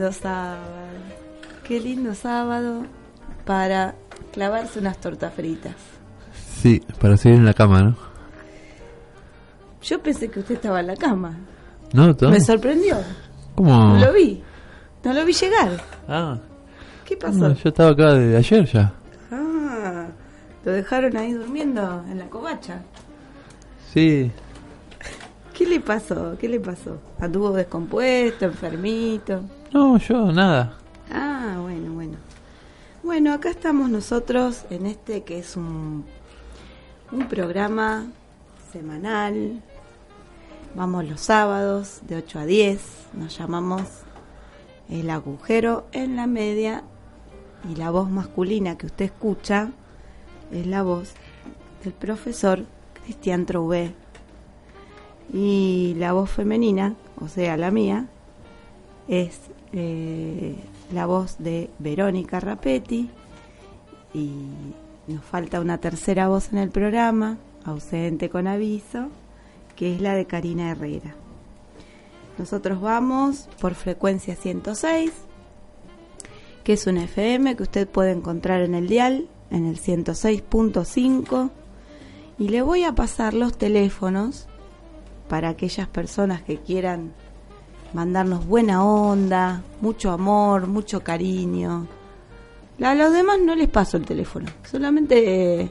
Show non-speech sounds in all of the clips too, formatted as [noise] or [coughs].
lindo sábado. Qué lindo sábado para clavarse unas tortas fritas. Sí, para seguir en la cama, ¿no? Yo pensé que usted estaba en la cama. ¿No? ¿Todo? Me sorprendió. ¿Cómo? No lo vi. No lo vi llegar. Ah, ¿Qué no, pasó? yo estaba acá de ayer ya. Ah, lo dejaron ahí durmiendo en la covacha. Sí, ¿Qué le pasó? ¿Qué le pasó? ¿Anduvo descompuesto, enfermito? no, yo nada. Ah, bueno, bueno. Bueno, acá estamos nosotros en este que es un, un programa semanal. Vamos los sábados de 8 a 10. Nos llamamos El agujero en la media. Y la voz masculina que usted escucha es la voz del profesor Cristian Trouvé. Y la voz femenina, o sea, la mía, es eh, la voz de Verónica Rapetti y nos falta una tercera voz en el programa, ausente con aviso, que es la de Karina Herrera. Nosotros vamos por frecuencia 106, que es un FM que usted puede encontrar en el dial, en el 106.5, y le voy a pasar los teléfonos para aquellas personas que quieran mandarnos buena onda, mucho amor, mucho cariño. A los demás no les paso el teléfono, solamente eh,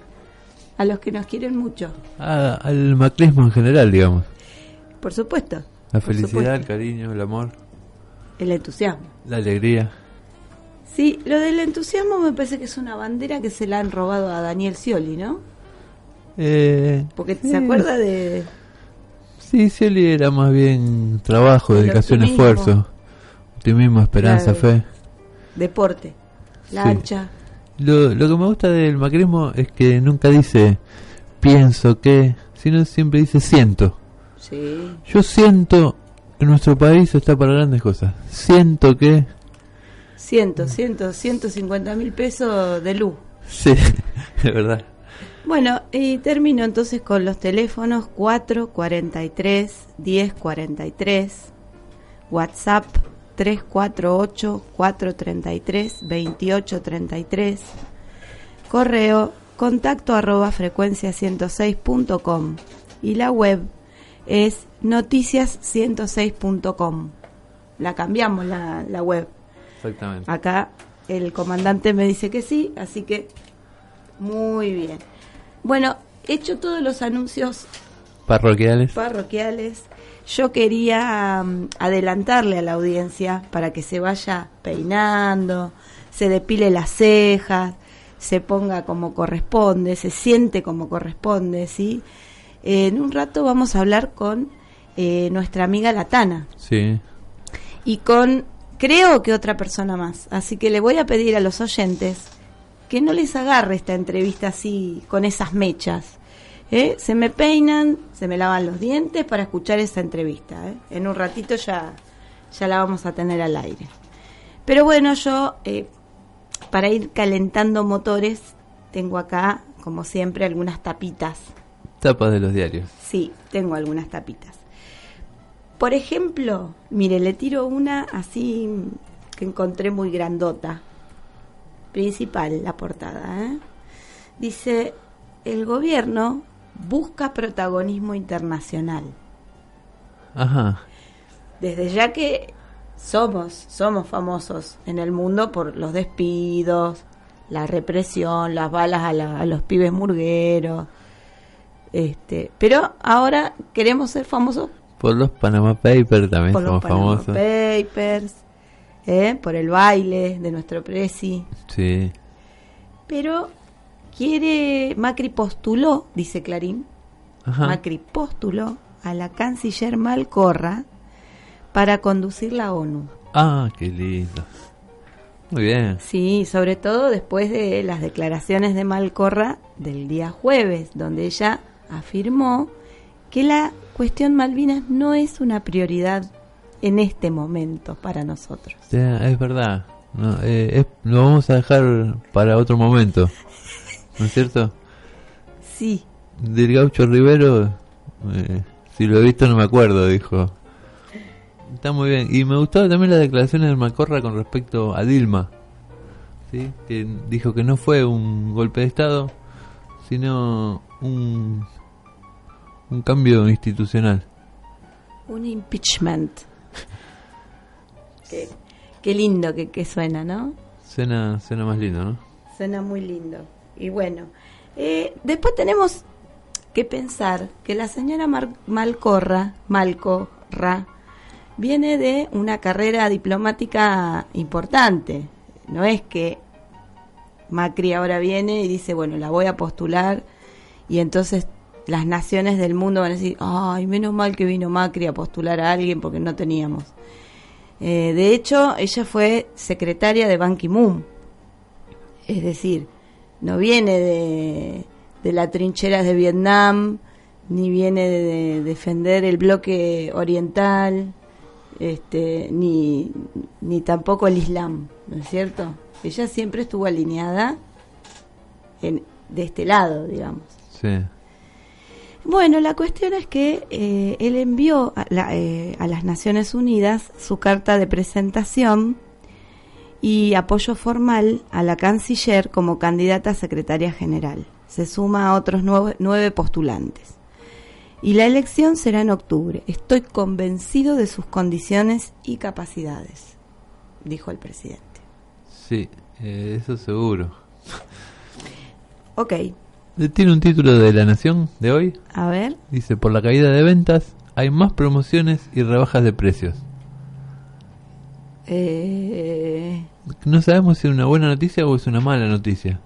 a los que nos quieren mucho, Ah, al macrismo en general, digamos. por supuesto. La felicidad, el cariño, el amor, El entusiasmo. la alegría. Sí, lo del entusiasmo me parece que es una bandera que se la han robado a Daniel Scioli, ¿no? Eh, Porque eh, se acuerda de... Sí, Cieli era más bien trabajo, El dedicación, optimismo. esfuerzo. Optimismo, esperanza, Claro. fe. deporte, la Sí. hacha. Lo, lo que me gusta del macrismo es que nunca dice pienso que, sino siempre dice siento. Sí, Yo siento que nuestro país está para grandes cosas. Siento que... ciento, ciento, ciento cincuenta mil pesos de luz. Sí, [laughs] es verdad. Bueno, y termino entonces con los teléfonos 443 1043, WhatsApp 348 433 2833, correo contacto arroba frecuencia 106.com y la web es noticias106.com. La cambiamos la, la web. Exactamente. Acá el comandante me dice que sí, así que muy bien. Bueno, hecho todos los anuncios Parroquiales. parroquiales, yo quería mm, adelantarle a la audiencia para que se vaya peinando, se depile las cejas, se ponga como corresponde, se siente como corresponde, ¿sí? en un rato vamos a hablar con eh, nuestra amiga Latana Sí. y con creo que otra persona más. Así que le voy a pedir a los oyentes que no les agarre esta entrevista así con esas mechas. ¿eh? Se me peinan, se me lavan los dientes para escuchar esa entrevista. ¿eh? En un ratito ya, ya la vamos a tener al aire. Pero bueno, yo eh, para ir calentando motores tengo acá, como siempre, algunas tapitas Tapas de los diarios. Sí, tengo algunas tapitas. Por ejemplo, mire, le tiro una así que encontré muy grandota. Principal la portada. ¿eh? Dice, el gobierno busca protagonismo internacional. Ajá. Desde ya que somos, somos famosos en el mundo por los despidos, la represión, las balas a, la- a los pibes murgueros. Este, pero ahora queremos ser famosos Por los Panama Papers también por los somos Panama famosos. Papers, ¿eh? por el baile de nuestro presi. Sí. Pero quiere, Macri postuló, dice Clarín, Ajá. Macri postuló a la canciller Malcorra para conducir la ONU. Ah, qué lindo. Muy bien. Sí, sobre todo después de las declaraciones de Malcorra del día jueves, donde ella afirmó que la cuestión Malvinas no es una prioridad en este momento para nosotros. Sí, es verdad. No, eh, es- lo vamos a dejar para otro momento. ¿No es cierto? Sí, Del gaucho Rivero, eh, si lo he visto no me acuerdo, dijo. Está muy bien. Y me gustó también las declaraciones de Malcorra con respecto a Dilma. ¿sí? Que dijo que no fue un golpe de Estado, sino un, un cambio institucional. Un impeachment. Qué, qué lindo que, que suena, ¿no? Suena, suena más lindo, ¿no? Suena muy lindo. Y bueno, eh, después tenemos que pensar que la señora Mar- Malcorra, Malcorra, viene de una carrera diplomática importante. No es que Macri ahora viene y dice, bueno, la voy a postular y entonces las naciones del mundo van a decir, ay, menos mal que vino Macri a postular a alguien porque no teníamos. Eh, de hecho, ella fue secretaria de Ban Ki-moon. Es decir, no viene de, de la trinchera de Vietnam, ni viene de, de defender el bloque oriental, este, ni, ni tampoco el Islam, ¿no es cierto? Ella siempre estuvo alineada en, de este lado, digamos. Sí. Bueno, la cuestión es que eh, él envió a, la- eh, a las Naciones Unidas su carta de presentación y apoyo formal a la canciller como candidata a secretaria general. Se suma a otros nueve, nueve postulantes. Y la elección será en octubre. Estoy convencido de sus condiciones y capacidades, dijo el presidente. Sí, eh, eso seguro. Ok, Tiene un título de La Nación de hoy. a ver. Dice, por la caída de ventas hay más promociones y rebajas de precios. Eh, No sabemos si es una buena noticia o es una mala noticia.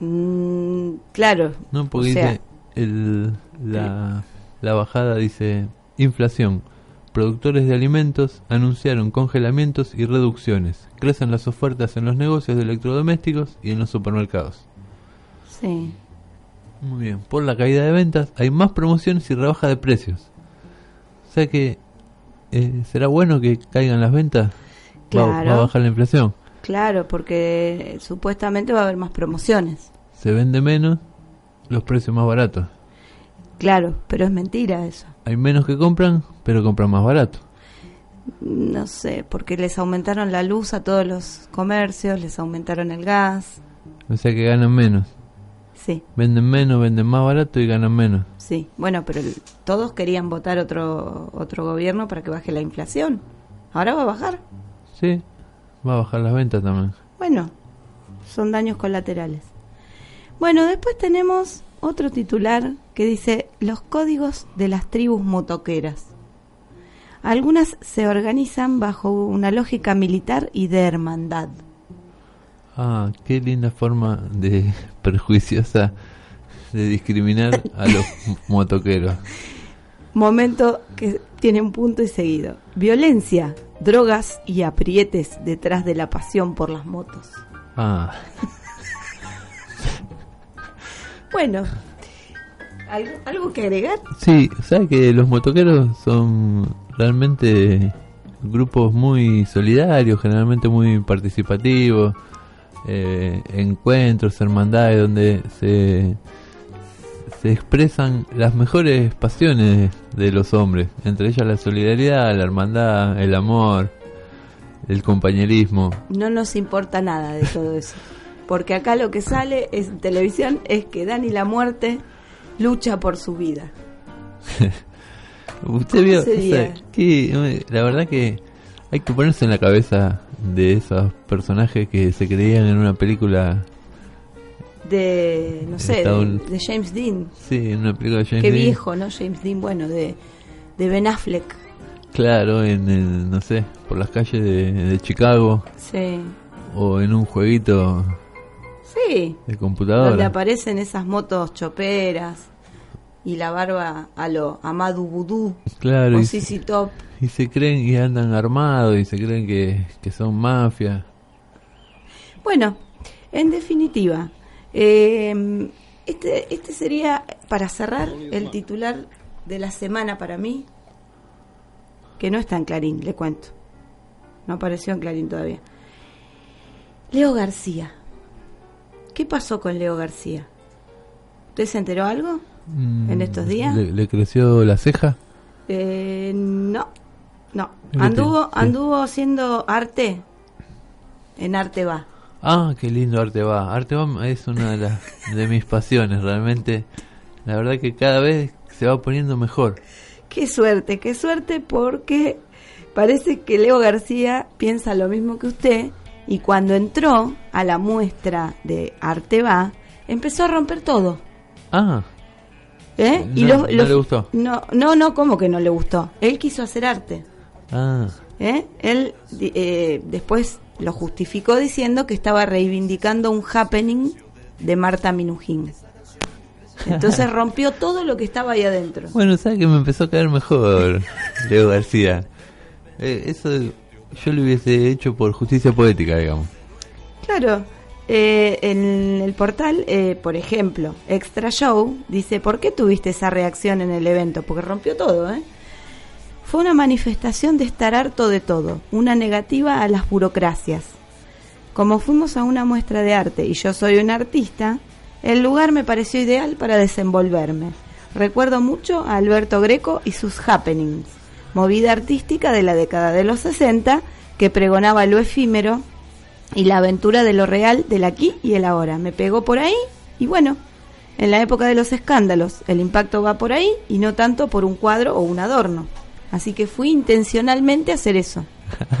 mm, claro. No, porque o sea, dice el, la, la bajada dice inflación. Productores de alimentos anunciaron congelamientos y reducciones. Crecen las ofertas en los negocios de electrodomésticos y en los supermercados. sí. Muy bien. Por la caída de ventas hay más promociones y rebaja de precios. O sea que eh, será bueno que caigan las ventas. Va- Va, Claro. a bajar la inflación. Claro, porque supuestamente va a haber más promociones. Se vende menos, los precios más baratos. Claro, pero es mentira eso. Hay menos que compran, pero compran más barato. No sé, porque les aumentaron la luz a todos los comercios, les aumentaron el gas. O sea que ganan menos. Sí, Venden menos, venden más barato y ganan menos. sí. Bueno, pero el- todos querían votar otro otro gobierno para que baje la inflación. Ahora va a bajar. Sí, va a bajar las ventas también. Bueno, son daños colaterales. Bueno, después tenemos otro titular que dice los códigos de las tribus motoqueras. Algunas se organizan bajo una lógica militar y de hermandad. Ah, qué linda forma de [laughs] perjuiciosa de discriminar a los [laughs] motoqueros. Momento que tiene un punto y seguido. Violencia, drogas y aprietes detrás de la pasión por las motos. Ah, [laughs] Bueno, ¿algo, algo que agregar? sí, sabes que los motoqueros son realmente grupos muy solidarios, generalmente muy participativos, eh, encuentros, hermandades donde se, se expresan las mejores pasiones de los hombres, entre ellas la solidaridad, la hermandad, el amor, el compañerismo. No nos importa nada de todo eso. Porque acá lo que sale es, en televisión es que Dani la muerte lucha por su vida. [laughs] Usted vio, sería? o sea, que, la verdad que hay que ponerse en la cabeza de esos personajes que se creían en una película, De, no sé, de, James Dean. sí, en una película de James Qué Dean. viejo, ¿no? James Dean, bueno, de, de Ben Affleck. Claro, en el, no sé, por las calles de, de Chicago Sí. o en un jueguito Sí. de Donde computadora. aparecen esas motos choperas y la barba a lo Amadou Vudú Claro, o Top. y se creen y andan armados y se creen que, que son mafia. Bueno, en definitiva, eh, este, este sería, para cerrar, el titular de la semana para mí, que no está en Clarín, le cuento. No apareció en Clarín todavía. Leo García. ¿Qué pasó con Leo García? ¿Usted se enteró algo? Mm, ¿En estos días? ¿Le, le creció la ceja? Eh, no, No, anduvo, sí. anduvo haciendo arte. En arte va. Ah, qué lindo Arte va. Arte va es una de, las, de mis pasiones, realmente. La verdad que cada vez se va poniendo mejor. Qué suerte, qué suerte porque parece que Leo García piensa lo mismo que usted y cuando entró a la muestra de Arte va, empezó a romper todo. Ah, ¿eh? No, no le gustó. No, no, no, ¿cómo que no le gustó? Él quiso hacer arte. ah. ¿eh? Él eh, después lo justificó diciendo que estaba reivindicando un happening de Marta Minujín. Entonces rompió todo lo que estaba ahí adentro. Bueno, ¿sabes que me empezó a caer mejor Leo García? Eh, eso yo lo hubiese hecho por justicia poética, digamos. Claro, eh, en el portal, eh, por ejemplo, Extra Show dice, ¿por qué tuviste esa reacción en el evento? Porque rompió todo, ¿eh? Fue una manifestación de estar harto de todo, una negativa a las burocracias. Como fuimos a una muestra de arte y yo soy un artista, el lugar me pareció ideal para desenvolverme. Recuerdo mucho a Alberto Greco y sus happenings, movida artística de la década de los 60 que pregonaba lo efímero y la aventura de lo real del aquí y el ahora. Me pegó por ahí y bueno, en la época de los escándalos el impacto va por ahí y no tanto por un cuadro o un adorno. Así que fui intencionalmente a hacer eso.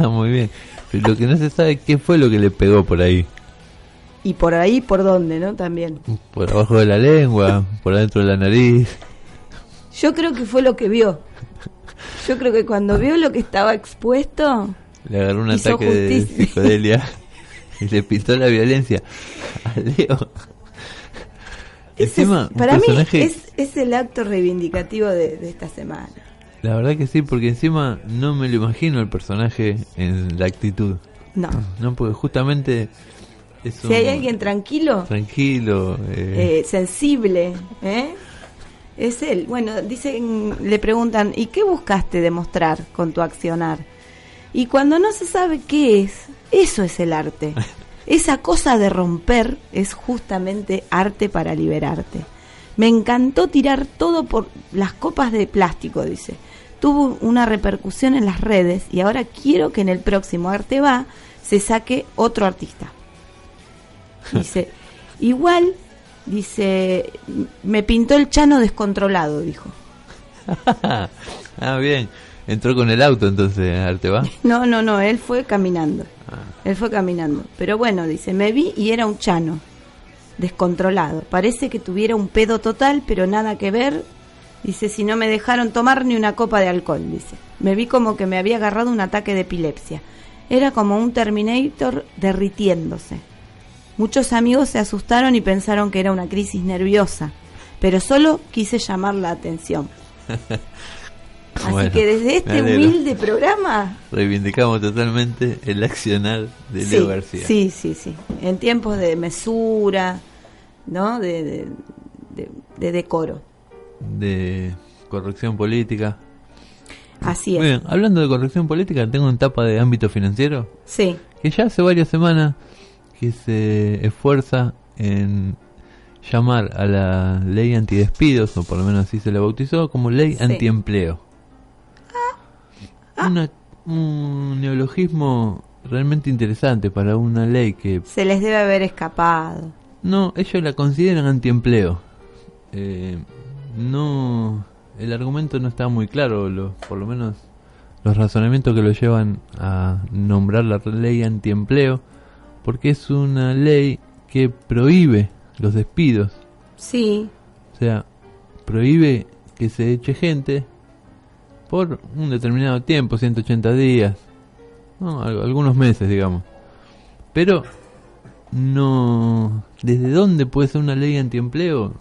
[laughs] Muy bien. Pero lo que no se sabe es qué fue lo que le pegó por ahí. Y por ahí, por dónde, ¿no? También. Por abajo de la lengua, por adentro de la nariz. Yo creo que fue lo que vio. Yo creo que cuando vio lo que estaba expuesto, Le agarró un ataque de psicodelia [laughs] [laughs] y le pintó la violencia a Leo. ese Encima, es- un para mí es, es el acto reivindicativo de, de esta semana. La verdad que sí, porque encima no me lo imagino el personaje en la actitud. No. No, porque justamente es Si hay un- alguien tranquilo, tranquilo. eh, eh, sensible, ¿eh? es él. Bueno, dicen, le preguntan, ¿y qué buscaste demostrar con tu accionar? Y cuando no se sabe qué es, eso es el arte. [laughs] Esa cosa de romper es justamente arte para liberarte. Me encantó tirar todo por las copas de plástico, dice. Tuvo una repercusión en las redes y ahora quiero que en el próximo Arte Va se saque otro artista. [laughs] Dice, igual, dice, me pintó el chano descontrolado, dijo. [laughs] ah, bien. Entró con el auto entonces, Arte va. No, no, no, él fue caminando. Ah. Él fue caminando. Pero bueno, dice, me vi y era un chano, descontrolado. Parece que tuviera un pedo total, pero nada que ver. Dice, si no me dejaron tomar ni una copa de alcohol, dice. Me vi como que me había agarrado un ataque de epilepsia. Era como un Terminator derritiéndose. Muchos amigos se asustaron y pensaron que era una crisis nerviosa, pero solo quise llamar la atención. [laughs] Así que desde este humilde programa Reivindicamos totalmente el accionar de sí, Leo García. Sí, sí, sí. En tiempos de mesura, ¿no? De, de, de- de decoro. De corrección política. Así Muy es. bien, hablando de corrección política, tengo un tapa de ámbito financiero Sí, que ya hace varias semanas que se esfuerza en llamar a la ley antidespidos, o por lo menos así se la bautizó, como ley Sí. antiempleo. Una- un neologismo realmente interesante para una ley que se les debe haber escapado. no, ellos la consideran antiempleo. Eh, no, el argumento no está muy claro, lo- por lo menos los razonamientos que lo llevan a nombrar la ley antiempleo, porque es una ley que prohíbe los despidos, Sí, o sea, prohíbe que se eche gente por un determinado tiempo, 180 días, no, al- algunos meses, digamos. Pero no, ¿desde dónde puede ser una ley antiempleo?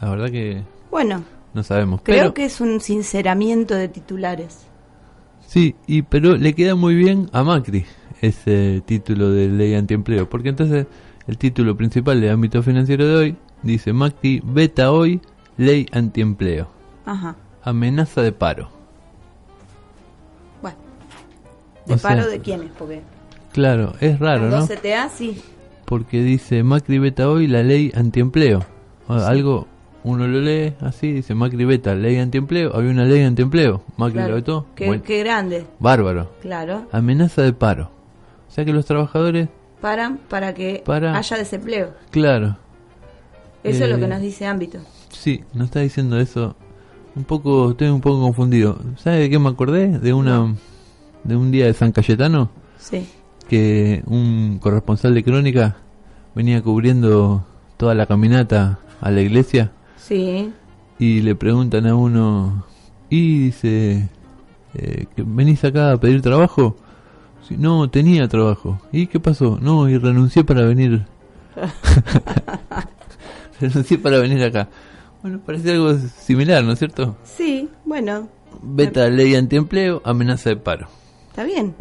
La verdad que bueno, no sabemos. creo pero, que es un sinceramiento de titulares. Sí, y pero le queda muy bien a Macri ese título de ley antiempleo, porque entonces el título principal de ámbito financiero de hoy dice Macri veta hoy ley antiempleo, Ajá. amenaza de paro. ¿De O sea- paro de quiénes? Porque Claro, es raro, ¿no? CTA sí. Porque dice Macri veta hoy la ley antiempleo, O- algo uno lo lee así, dice Macri veta ley antiempleo, había una ley antiempleo, Macri Claro. la vetó, Qué, bueno, qué grande, bárbaro. claro. Amenaza de paro. O sea que los trabajadores, Paran para que Para- haya desempleo. claro, Eso es lo Eh, que nos dice ámbito. sí, nos está diciendo eso. Un poco, estoy un poco confundido. ¿Sabe de qué me acordé? De una, de un día de San Cayetano, Sí. que un corresponsal de crónica venía cubriendo toda la caminata a la iglesia Sí. y le preguntan a uno, y dice, eh, ¿que ¿venís acá a pedir trabajo? Sí, no, tenía trabajo. ¿Y qué pasó? No, y renuncié para venir. [laughs] [laughs] renuncié para venir acá. Bueno, parece algo similar, ¿no es cierto? Sí, bueno, Beta ley antiempleo, amenaza de paro. Está bien.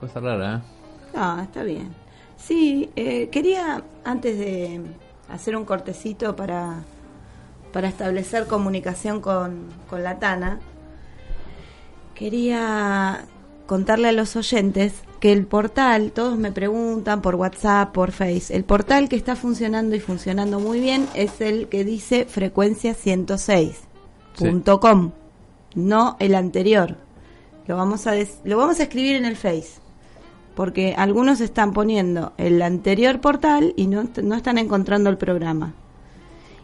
Cosa rara, ¿eh? Ah, está bien. Sí, eh, quería, antes de hacer un cortecito para, para establecer comunicación con, con la Tana, quería contarle a los oyentes que el portal, todos me preguntan por WhatsApp, por Face, el portal que está funcionando y funcionando muy bien es el que dice frecuencia 106.com, no el anterior. Lo vamos a des- lo vamos a escribir en el Face porque algunos están poniendo el anterior portal y no, no están encontrando el programa.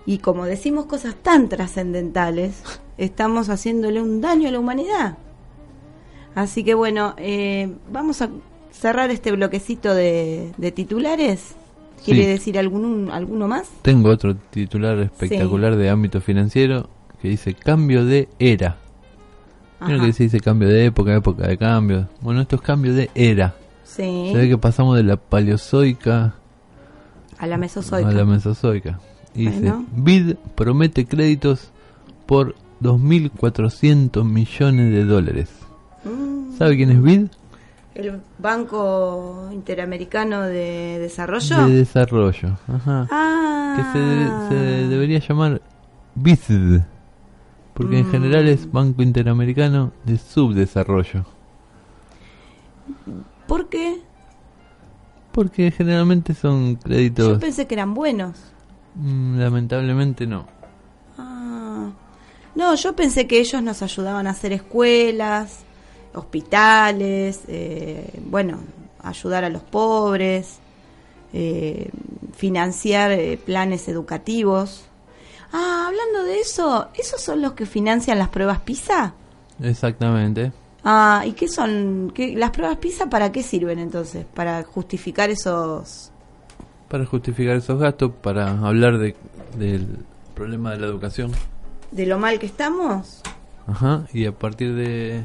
Y como decimos cosas tan trascendentales, [laughs] estamos haciéndole un daño a la humanidad. Así que bueno, eh, vamos a cerrar este bloquecito de, de titulares. ¿Quiere Sí. decir algún, alguno más? Tengo otro titular espectacular de ámbito financiero que dice cambio de era. Ajá. que se dice cambio de época, época de cambio. Bueno, esto es cambio de era. Sí, Se ve que pasamos de la paleozoica a la mesozoica. a la mesozoica. Y dice, Bueno. BID promete créditos por 2.400 millones de dólares. Mm, ¿Sabe quién es BID? ¿El Banco Interamericano de Desarrollo? De desarrollo. Ajá. Ah. Que se, debe- se debería llamar BISD. Porque en Mm. general es Banco Interamericano de Subdesarrollo. ¿Por qué? Porque generalmente son Yo créditos... pensé que eran buenos. Mm, lamentablemente no. Ah. No, yo pensé que ellos nos ayudaban a hacer escuelas, hospitales, eh, bueno, ayudar a los pobres, eh, financiar eh, planes educativos. Ah, hablando de eso, ¿esos son los que financian las pruebas PISA? Exactamente. Ah, ¿y qué son? ¿Qué, ¿Las pruebas PISA para qué sirven entonces? ¿Para justificar esos...? Para justificar esos gastos, para hablar de, del problema de la educación. ¿De lo mal que estamos? Ajá. Y a partir de,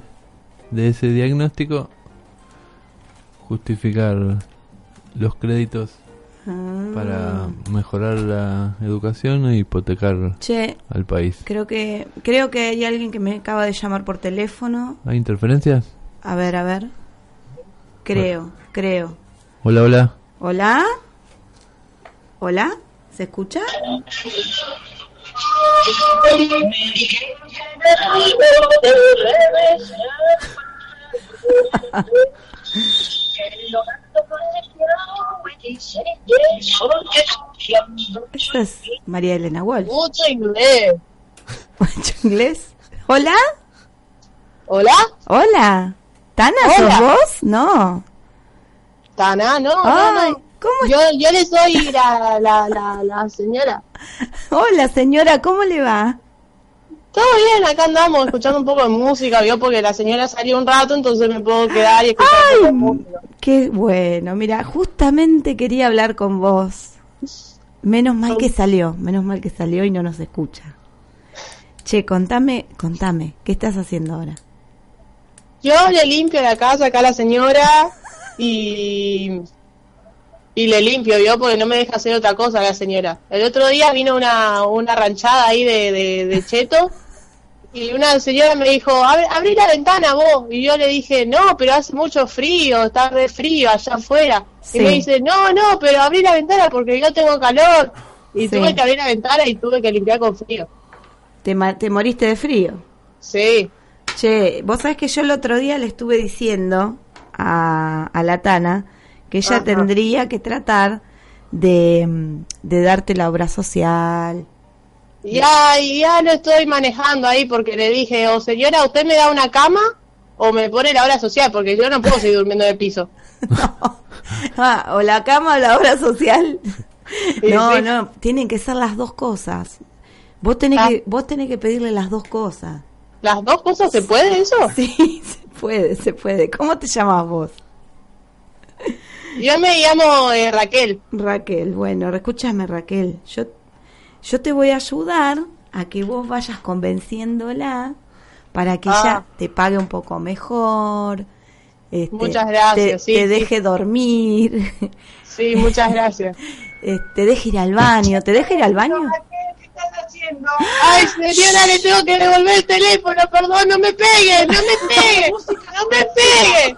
de ese diagnóstico, justificar los créditos Ah. para mejorar la educación e hipotecar Che, al país. creo que, creo que hay alguien que me acaba de llamar por teléfono. ¿Hay interferencias? A ver, a ver. Creo, creo. Hola, hola. ¿Hola? ¿Hola? ¿Se escucha? [laughs] Eso es María Elena Walsh. Mucho inglés. ¿Mucho inglés? ¿Hola? ¿Hola? ¿Hola? ¿Tana, Hola. sos vos? No. Tana, no, Ay, no, no. ¿cómo Yo, yo le soy la, la, la, la señora. [laughs] Hola, señora, ¿cómo le va? Todo bien, acá andamos escuchando un poco de música, vio, porque la señora salió un rato, entonces me puedo quedar y escuchar un poco de música. Qué bueno, mira, justamente quería hablar con vos. Menos mal que salió, menos mal que salió y no nos escucha. Che, contame, contame, ¿qué estás haciendo ahora? Yo le limpio la casa acá a la señora y, y le limpio, vio, porque no me deja hacer otra cosa la señora. El otro día vino una, una ranchada ahí de, de, de cheto y una señora me dijo, "Abre- abrí la ventana vos. Y yo le dije, no, pero hace mucho frío, está re frío allá afuera. Sí. Y me dice, no, no, pero abrí la ventana porque yo tengo calor. Y Sí. tuve que abrir la ventana y tuve que limpiar con frío. ¿Te, te moriste de frío? Sí. Che, vos sabés que yo el otro día le estuve diciendo a, a la Tana que ella Ajá. tendría que tratar de, de darte la obra social, Ya, ya lo estoy manejando ahí porque le dije, o señora, ¿usted me da una cama o me pone la hora social? Porque yo no puedo seguir durmiendo en el piso. [laughs] Ah, o la cama o la obra social. No, sí. no, tienen que ser las dos cosas. Vos tenés, Ah. que, vos tenés que pedirle las dos cosas. ¿Las dos cosas se puede eso? [laughs] Sí, se puede, se puede. ¿Cómo te llamas vos? Yo me llamo eh, Raquel. Raquel, bueno, escúchame Raquel, yo, yo te voy a ayudar a que vos vayas convenciéndola para que Ah. ella te pague un poco mejor. este, Muchas gracias, Te, sí, te sí. deje dormir, Sí, muchas gracias. [laughs] te deje ir al baño. ¿Te deje ir al baño? ¿Qué estás haciendo? Ay, señora, le tengo que devolver el teléfono, perdón, no me pegue, no me pegue, [laughs] no me pegue.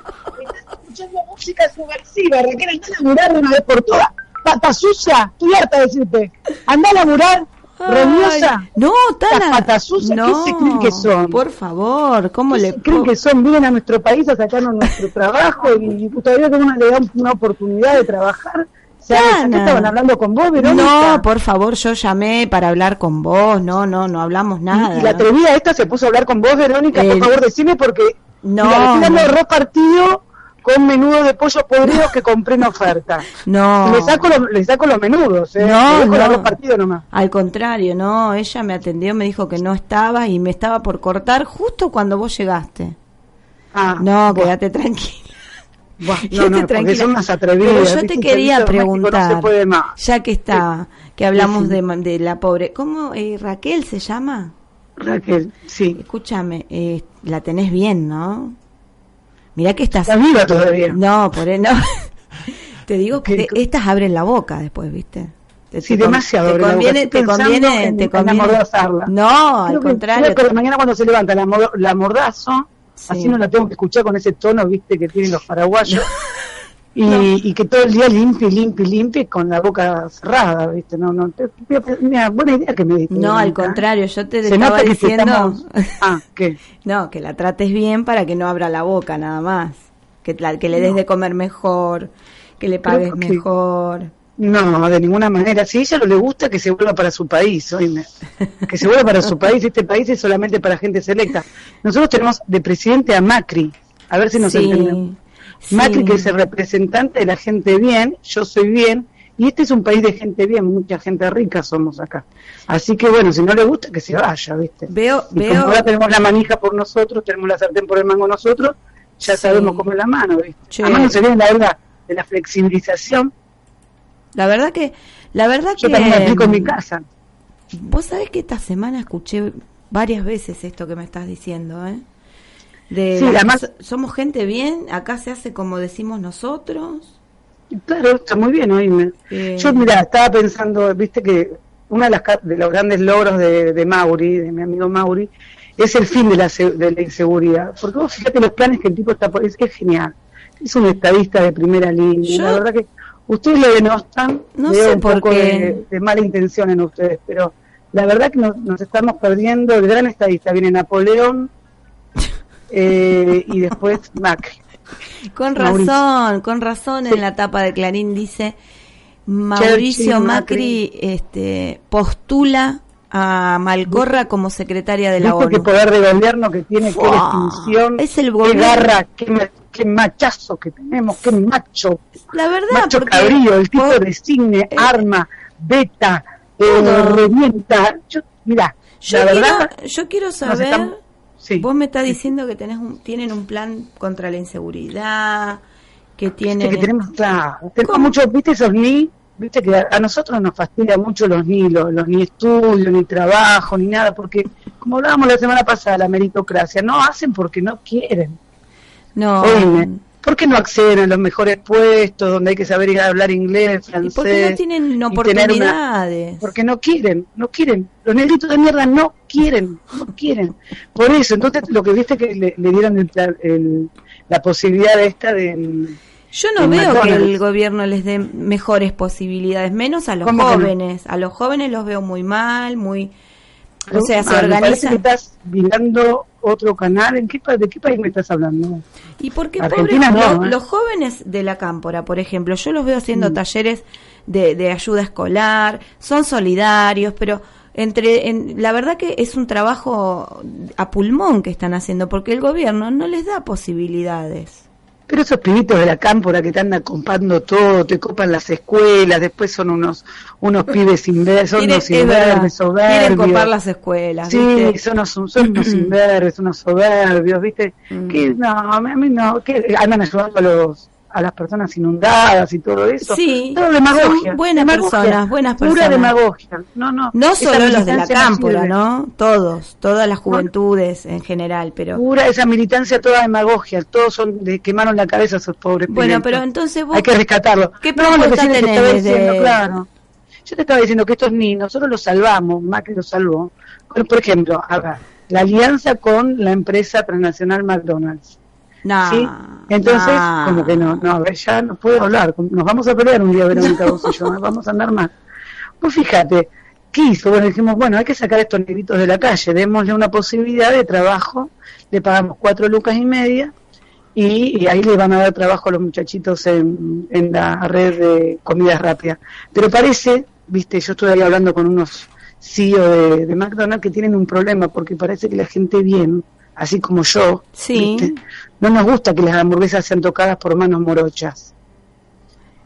Escuchando música subversiva, Raquel, anda a laburar de una vez por todas. Pata sucia, estoy harta de decirte. Anda a laburar, rabiosa. Ay, No, Tana. Patas sucias, ¿qué se creen que son? Por favor, ¿cómo ¿Qué le se creen que son? Vienen a nuestro país a sacarnos nuestro trabajo y todavía que uno le da una oportunidad de trabajar. ¿qué estaban hablando con vos, Verónica? No, por favor, yo llamé para hablar con vos. No, no, no hablamos nada. Y la atrevida esta se puso a hablar con vos, Verónica, Eh, por favor, decime porque no, mira, estoy dando no. partido con menudo de pollo podrido que compré en oferta. No. Le saco los, le saco los menudos, ¿eh? No, no. nomás. Al contrario, no, ella me atendió, me dijo que no estaba y me estaba por cortar justo cuando vos llegaste. Ah, No, quédate tranquila. Quédate [laughs] no, no, porque son unas atrevidas. Pero yo te quería preguntar, No más. ya que está, que hablamos Sí. de, de la pobre, ¿cómo eh, Raquel se llama? Raquel, sí. Escúchame, eh, la tenés bien, ¿no? Mirá que estás... Estás viva todavía. No, por eso no. [laughs] Te digo que estas abren la boca después, ¿viste? Te, Sí, te demasiado Te conviene, te conviene, en- te en conviene. amordazarla. No, al Creo contrario. la mañana cuando se levanta la, la mordazo, Sí. así no la tengo que escuchar con ese tono, viste, que tienen los paraguayos. [laughs] Y, y que todo el día limpie, limpie, limpie con la boca cerrada, ¿viste? No, no, te- mira, buena idea que me diste. No, al contrario, yo te Se estaba nota que diciendo estamos... Ah, ¿qué? [laughs] no, que la trates bien para que no abra la boca nada más, que la- que le des de comer mejor, que le pagues que- mejor. No, de ninguna manera. Si a ella no le gusta, que se vuelva para su país, oíme. Que se vuelva para su país. Este país es solamente para gente selecta. Nosotros tenemos de presidente a Macri. A ver si nos entendemos. Sí. Macri, que es el representante de la gente bien, yo soy bien, y este es un país de gente bien, mucha gente rica somos acá. Así que bueno, si no le gusta, que se vaya, ¿viste? Veo, Y como veo, ahora tenemos la manija por nosotros, tenemos la sartén por el mango nosotros, ya Sí. sabemos cómo es la mano, ¿viste? Che. Además no se viene la verdad de la flexibilización, la verdad que, la verdad yo que también aplico en mi casa. Vos sabés que esta semana escuché varias veces esto que me estás diciendo, ¿eh? De Sí, la- además- so- somos gente bien, acá se hace como decimos nosotros. Claro, está muy bien, oíme. Eh, Yo, mira, estaba pensando, viste que uno de, las, de los grandes logros de, de Mauri, de mi amigo Mauri, es el fin de la, de la inseguridad. Porque vos fíjate los planes que el tipo está por... Es, es genial. Es un estadista de primera línea. Yo- La verdad que ustedes lo denostan. No veo sé un por poco qué. De, de mala intención en ustedes, pero la verdad que nos, nos estamos perdiendo. El gran estadista viene Napoleón eh, y después Macri. Con Mauricio. razón, con razón en la tapa de Clarín dice Mauricio Macri, este postula a Malcorra como secretaria de la ¿Viste qué ONU. poder de gobierno que tiene, qué Fua, distinción, es el qué garra, qué, ma- qué machazo que tenemos, qué macho, La verdad, macho porque cabrío, el tipo por- designe, eh, arma, beta, eh, revienta. Yo, mira, yo la quiero, verdad, yo quiero saber sí. Vos me estás diciendo que tenés un, tienen un plan contra la inseguridad, que Viste tienen... que tenemos, claro, tenemos ¿Cómo? mucho, viste esos ni, viste que a, a nosotros nos fastidia mucho los ni, los, los ni estudios, ni trabajo, ni nada, porque como hablábamos la semana pasada, la meritocracia, no hacen porque no quieren. No, Oíme, ¿por qué no acceden a los mejores puestos donde hay que saber ir a hablar inglés, francés? porque no tienen una- oportunidades. porque no quieren, no quieren. Los negritos de mierda no quieren, no quieren. Por eso, entonces lo que viste que le, le dieron el plan- el- la posibilidad esta de... Yo no veo que el gobierno les dé mejores posibilidades, menos a los jóvenes. A los jóvenes los veo muy mal, muy... O sea, se Ah, parece que organizan... estás mirando otro canal. ¿En qué, ¿De qué país me estás hablando? Y Argentina pobres, no, lo- ¿eh? los jóvenes de la cámpora, por ejemplo, yo los veo haciendo Mm. talleres de, de ayuda escolar, son solidarios, pero entre en, la verdad que es un trabajo a pulmón que están haciendo porque el gobierno no les da posibilidades. Pero esos pibitos de la cámpora que te andan compando todo, te copan las escuelas, después son unos unos pibes [laughs] sin ver, son unos es verdad, imberbes, soberbios. Quieren copar las escuelas. Sí, ¿viste? son unos, son unos [clears throat] imberbes, unos soberbios, ¿viste? Mm. Que no, a mí no, que andan ayudando a los a las personas inundadas y todo eso. Sí, todo demagogia. son buenas demagogia, personas, buenas Pura demagogia. No, no. No solo los de la cámpora. ¿no? Todos, todas las juventudes en general, pero Pura esa militancia toda demagogia, todos son de quemaron la cabeza a esos pobres bueno, pero entonces vos hay que rescatarlo. ¿Qué no, lo que sí tenés diciendo, claro. Yo te estaba diciendo que estos niños, nosotros los salvamos, Macri los salvó. Por, por ejemplo, la alianza con la empresa transnacional McDonald's. No, ¿sí? Entonces, como que no, no, ya no puedo hablar, nos vamos a pelear un día, Verónica, vos y yo, ¿eh? vamos a andar más. Pues fíjate, ¿qué hizo? Bueno, dijimos, bueno, hay que sacar a estos negritos de la calle, démosle una posibilidad de trabajo, le pagamos cuatro lucas y media, y, y ahí le van a dar trabajo a los muchachitos en, en la red de comidas rápidas. Pero parece, viste, yo estuve ahí hablando con unos CEO de, de McDonald's que tienen un problema, porque parece que la gente bien, así como yo, Sí. ¿viste? No nos gusta que las hamburguesas sean tocadas por manos morochas.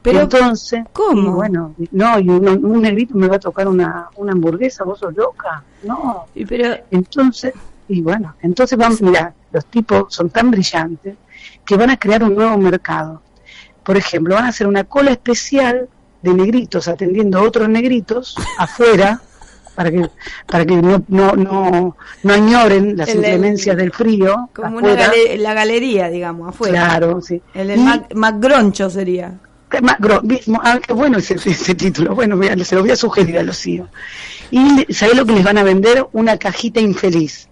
Pero entonces, ¿cómo? bueno, no, y un, un negrito me va a tocar una, una hamburguesa, vos sos loca, no. y pero Entonces, y bueno, entonces vamos, mira, los tipos son tan brillantes que van a crear un nuevo mercado. Por ejemplo, van a hacer una cola especial de negritos atendiendo a otros negritos afuera para que para que no no no, no añoren las El- el- inclemencias del frío como una gale- la galería, digamos, afuera. Claro, sí. El del Y- Mac, Macgroncho sería. vi- ah, qué bueno ese, ese título. Bueno, mira, se lo voy a sugerir a los CEO. Y ¿sabés lo que les van a vender? Una cajita infeliz.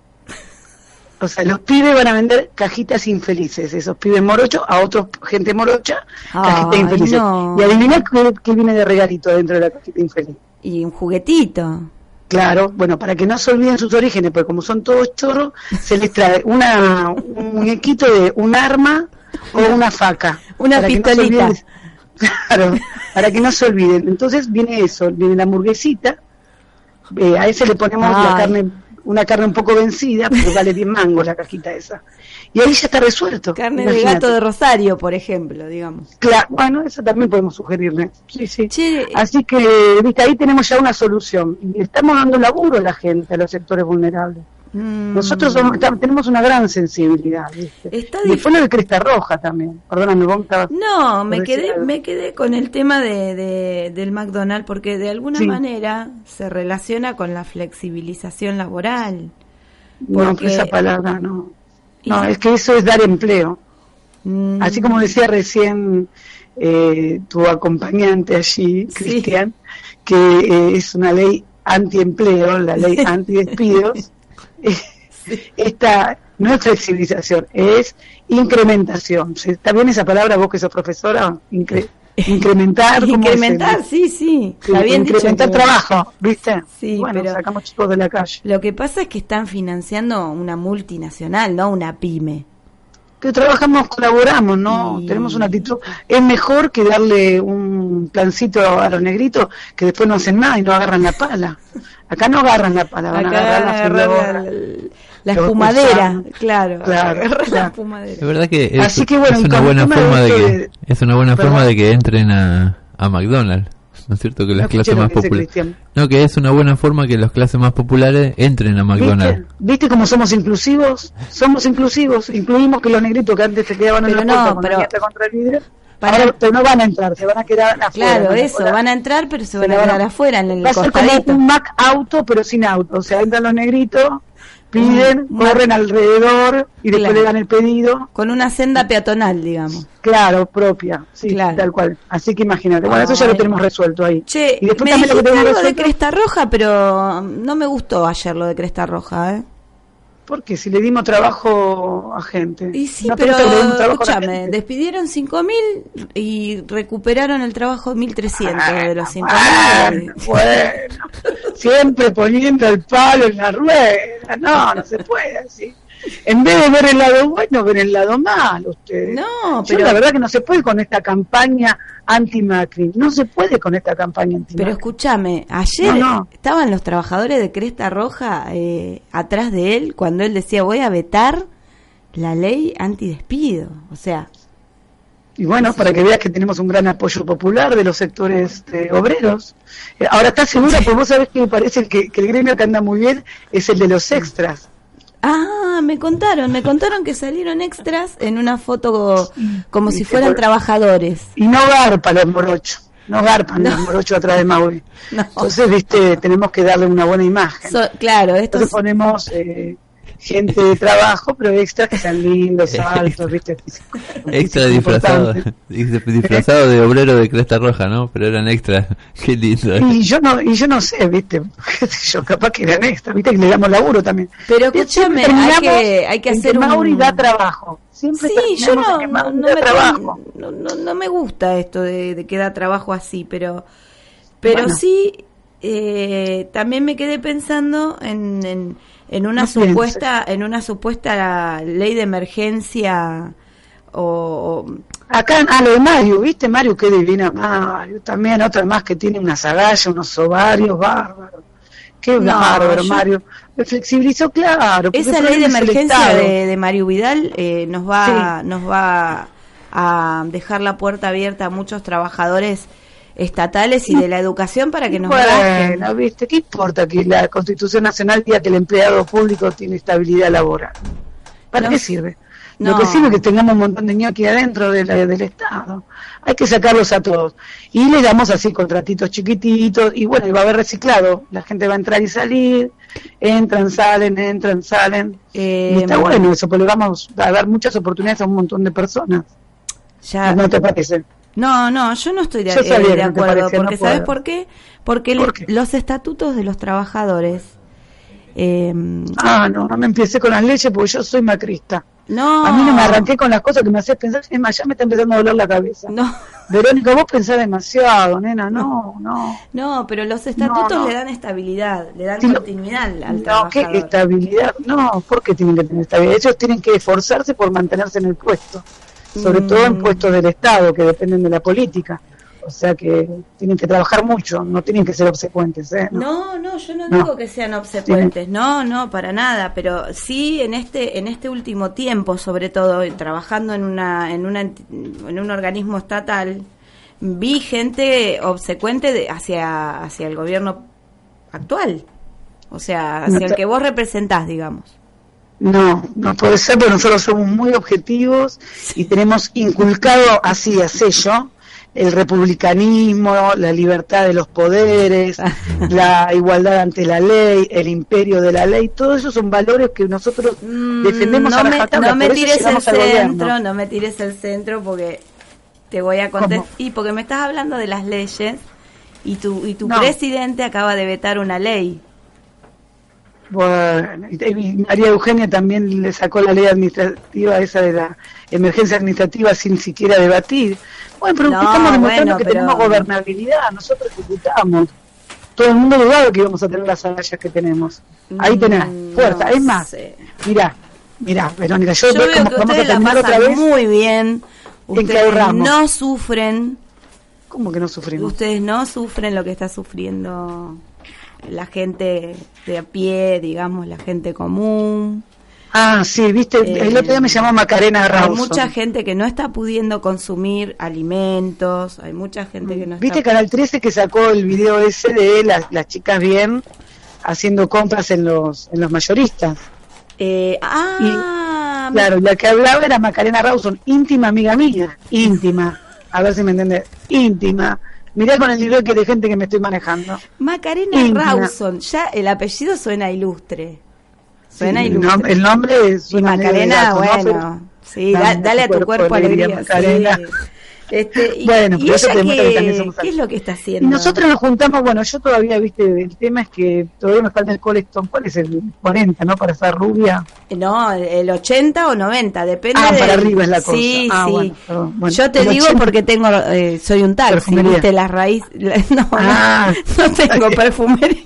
O sea, los pibes van a vender cajitas infelices, esos pibes morochos, a otros gente morocha, cajitas Ay, infelices. no. Y adivina qué, qué viene de regalito dentro de la cajita infeliz. Y un juguetito. Claro, bueno, para que no se olviden sus orígenes, porque como son todos chorros, se les trae una, un muñequito de un arma o una faca. Una no pistolita. [laughs] claro, para que no se olviden. Entonces viene eso, viene la hamburguesita, eh, a ese le ponemos la carne, una carne un poco vencida, pero vale 10 mangos la cajita esa. Y ahí ya está resuelto. Carne de imagínate. gato de Rosario, por ejemplo, digamos. Claro, bueno, eso también podemos sugerirle. Sí, sí. Che, Así que, viste, ahí tenemos ya una solución. Le estamos dando laburo a la gente, a los sectores vulnerables. Mm, Nosotros somos- tenemos una gran sensibilidad, ¿viste? Está después lo de Cresta Roja también. Perdóname, vos estabas... No, me quedé, algo. me quedé con el tema de, de- del McDonald's porque de alguna Sí. manera se relaciona con la flexibilización laboral. No, esa palabra no. No, es que eso es dar empleo. Mm, Así como decía recién eh, tu acompañante allí, Sí. Cristian, que eh, es una ley antiempleo, la ley [laughs] antidespidos, [laughs] esta no es flexibilización, es incrementación. ¿Se- ¿Está bien esa palabra vos que sos profesora? Incre- [laughs] incrementar. ¿cómo Incrementar, es? sí, sí. Está bien incrementar trabajo, ¿viste? Sí, bueno, pero- sacamos chicos de la calle. Lo que pasa es que están financiando una multinacional, no una pyme. Que trabajamos, colaboramos, ¿no? Tenemos una actitud. Es mejor que darle un plancito a los negritos que después no hacen nada y no agarran la pala. Acá no agarran la pala, van a Acá agarrar la agarrar flor. la, la Lo espumadera, claro. Claro, agarrar la claro. espumadera. Es verdad que es, Así que, bueno, es una buena de forma de que de- es una buena Perdón. forma de que entren a, a McDonald's, ¿no es cierto? Que las No clases más populares. No, que es una buena forma que las clases más populares entren a McDonald's. ¿Viste? ¿Viste cómo somos inclusivos? Somos inclusivos, incluimos que los negritos que antes se quedaban Pero en la no, puerta pero- contra el vidrio, Para- ahora pero no van a entrar, se van a quedar afuera. Claro, eso, colar. van a entrar, pero se van Se van a- quedar afuera en el Va a ser como un Mac auto, pero sin auto. O sea, entran los negritos, piden, Un- corren alrededor y después Claro. le dan el pedido. Con una senda peatonal, digamos. Claro, propia. Sí, Claro. tal cual. Así que imagínate. Bueno, eso ya lo tenemos resuelto ahí. Che, y después me también lo que dijiste tenemos algo de. Cresta Roja, pero no me gustó ayer lo de Cresta Roja, ¿eh? Porque si le dimos trabajo a gente. Y sí, No, pero escúchame, despidieron 5.000 y recuperaron el trabajo 1.300 de los 5.000. Bueno, bueno. Siempre poniendo el palo en la rueda. No, no se puede así. En vez de ver el lado bueno, ven el lado malo ustedes. No, Yo pero la verdad que no se puede con esta campaña anti-Macri. No se puede con esta campaña anti-Macri. Pero escúchame, ayer No, no. estaban los trabajadores de Cresta Roja eh, atrás de él cuando él decía voy a vetar la ley antidespido. O sea, Y bueno, para que veas que tenemos un gran apoyo popular de los sectores este, obreros. Eh, Ahora, ¿estás segura? [laughs] Pues vos sabés que me parece que, que el gremio que anda muy bien es el de los extras. Ah, me contaron, me contaron que salieron extras en una foto como si fueran por- trabajadores. Y no garpa los morochos. No garpan los morochos atrás de Mauri. [laughs] No. Entonces, viste, tenemos que darle una buena imagen. So- claro, estos Entonces ponemos eh, gente de trabajo, pero extras que sean lindos, [laughs] altos, viste. Extra disfrazado, disfrazado de obrero de Cresta Roja, ¿no? Pero eran extra. [laughs] Qué lindo. Y yo no, y yo no sé, viste, [laughs] yo capaz que eran extras, viste que le damos laburo también. Pero escúchame, hay que, hay que hacer un... Mauri da trabajo. Siempre Sí, yo no, no, me, trabajo. no, no- no me gusta esto de, de que da trabajo así, pero, pero Bueno. sí, eh, también me quedé pensando en, en, en una No pienses. supuesta, en una supuesta ley de emergencia o, o- Acá, ah, lo de Mario, ¿viste? Mario, qué divina Mario. También otra más que tiene unas agallas, unos ovarios bárbaros. Qué No, bárbaro, yo- Mario. Me flexibilizó, claro. esa ley de emergencia de Mario Vidal eh, nos va, nos va a dejar la puerta abierta a muchos trabajadores estatales y de la educación para que nos bajen. Bueno, ¿viste? ¿Qué importa que la Constitución Nacional diga que el empleado público tiene estabilidad laboral? ¿Para No. qué sirve? No. Lo que sirve es que tengamos un montón de ñoqui adentro de la- del Estado. Hay que sacarlos a todos. Y le damos así contratitos chiquititos. Y bueno, y va a haber reciclado. La gente va a entrar y salir. Entran, salen, entran, salen. Eh, y está bueno eso, porque le vamos a dar muchas oportunidades a un montón de personas. Ya, ¿No te parece? No, no, yo no estoy de, eh, de no acuerdo, parecía, no porque ¿sabes puedo. por qué? Porque ¿Por le- qué? los estatutos de los trabajadores, eh, Ah, no, no me empecé con las leyes porque yo soy macrista. no, A mí no me arranqué con las cosas que me haces pensar, es más, ya me está empezando a doler la cabeza. no, Verónica, vos pensás demasiado, nena, no, no. no, pero los estatutos No, no. le dan estabilidad, le dan Sí, continuidad al, al No, ¿qué trabajador. estabilidad? No, ¿por qué tienen que tener estabilidad? Ellos tienen que esforzarse por mantenerse en el puesto, sobre Mm. todo en puestos del Estado, que dependen de la política. O sea que tienen que trabajar mucho, no tienen que ser obsecuentes, ¿eh? No, no, yo no, No. digo que sean obsecuentes, no, no, para nada, pero sí en este en este último tiempo, sobre todo trabajando en una en una en un organismo estatal, vi gente obsecuente de- hacia hacia el gobierno actual. O sea, hacia No el que vos representás, digamos. No, no puede ser, pero nosotros somos muy objetivos y tenemos inculcado así a sello el republicanismo, la libertad de los poderes, [laughs] la igualdad ante la ley, el imperio de la ley, todos esos son valores que nosotros Mm, defendemos no a me, no me tires el centro, no me tires el centro porque te voy a contestar. Y porque me estás hablando de las leyes y tu, y tu No. presidente acaba de vetar una ley. Bueno, y María Eugenia también le sacó la ley administrativa esa de la emergencia administrativa sin siquiera debatir. Bueno, pero No, estamos demostrando bueno, que pero- tenemos gobernabilidad, nosotros ejecutamos. Todo el mundo dudaba que íbamos a tener las agallas que tenemos. Ahí tenés, Mm, fuerza. no es más, sé. mirá, mirá, Verónica, yo, Yo veo cómo que vamos a la terminar otra vez. muy bien. Ustedes no sufren, ¿Cómo que no sufrimos? ustedes no sufren lo que está sufriendo la gente de a pie, digamos, la gente común. Ah, sí, viste, Eh, el otro día me llamó Macarena Hay Rawson. mucha gente que no está pudiendo consumir alimentos, hay mucha gente que no ¿Viste está... Canal 13 que sacó el video ese de las, las chicas bien haciendo compras en los, en los mayoristas? Eh, ah, Claro, la que hablaba era Macarena Rawson, íntima amiga mía, íntima, a ver si me entiendes, íntima. Mirá con el nivel que de gente que me estoy manejando. Macarena Íntima. Rawson, ya el apellido suena ilustre. Suena Sí, ilustre. nom- el nombre es Y Macarena, bueno, sí, da- dale a tu cuerpo cuerpo alegría. alegría, Macarena. sí. Este, y, Bueno, y pero eso ella te demuestra que también somos ¿qué es lo que está Y haciendo? nosotros nos juntamos, bueno, yo todavía, viste, el tema es que todavía me falta el colectón. ¿Cuál es el 40, no? Para estar rubia. No, el 80 o 90, depende Ah, de... para arriba es la cosa. Sí, Ah, sí. bueno, perdón. Bueno, Yo te digo 80. porque tengo, eh, soy un taxi, Perfumería. viste, las raíces... [laughs] No, Ah, no, no tengo perfumería.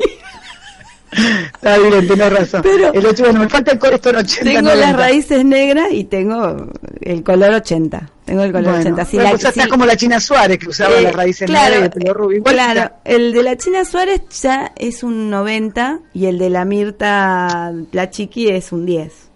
Está bien, tenés razón. Pero- el ocho- bueno, me falta el color 80. Tengo 90. las raíces negras y tengo el color 80. Tengo el color Bueno, 80. Si bueno, la- pues si- está como la China Suárez que usaba eh, las raíces claro, negras y el pelo rubio. Claro, está. el de la China Suárez ya es un 90 y el de la Mirta La Chiqui es un 10.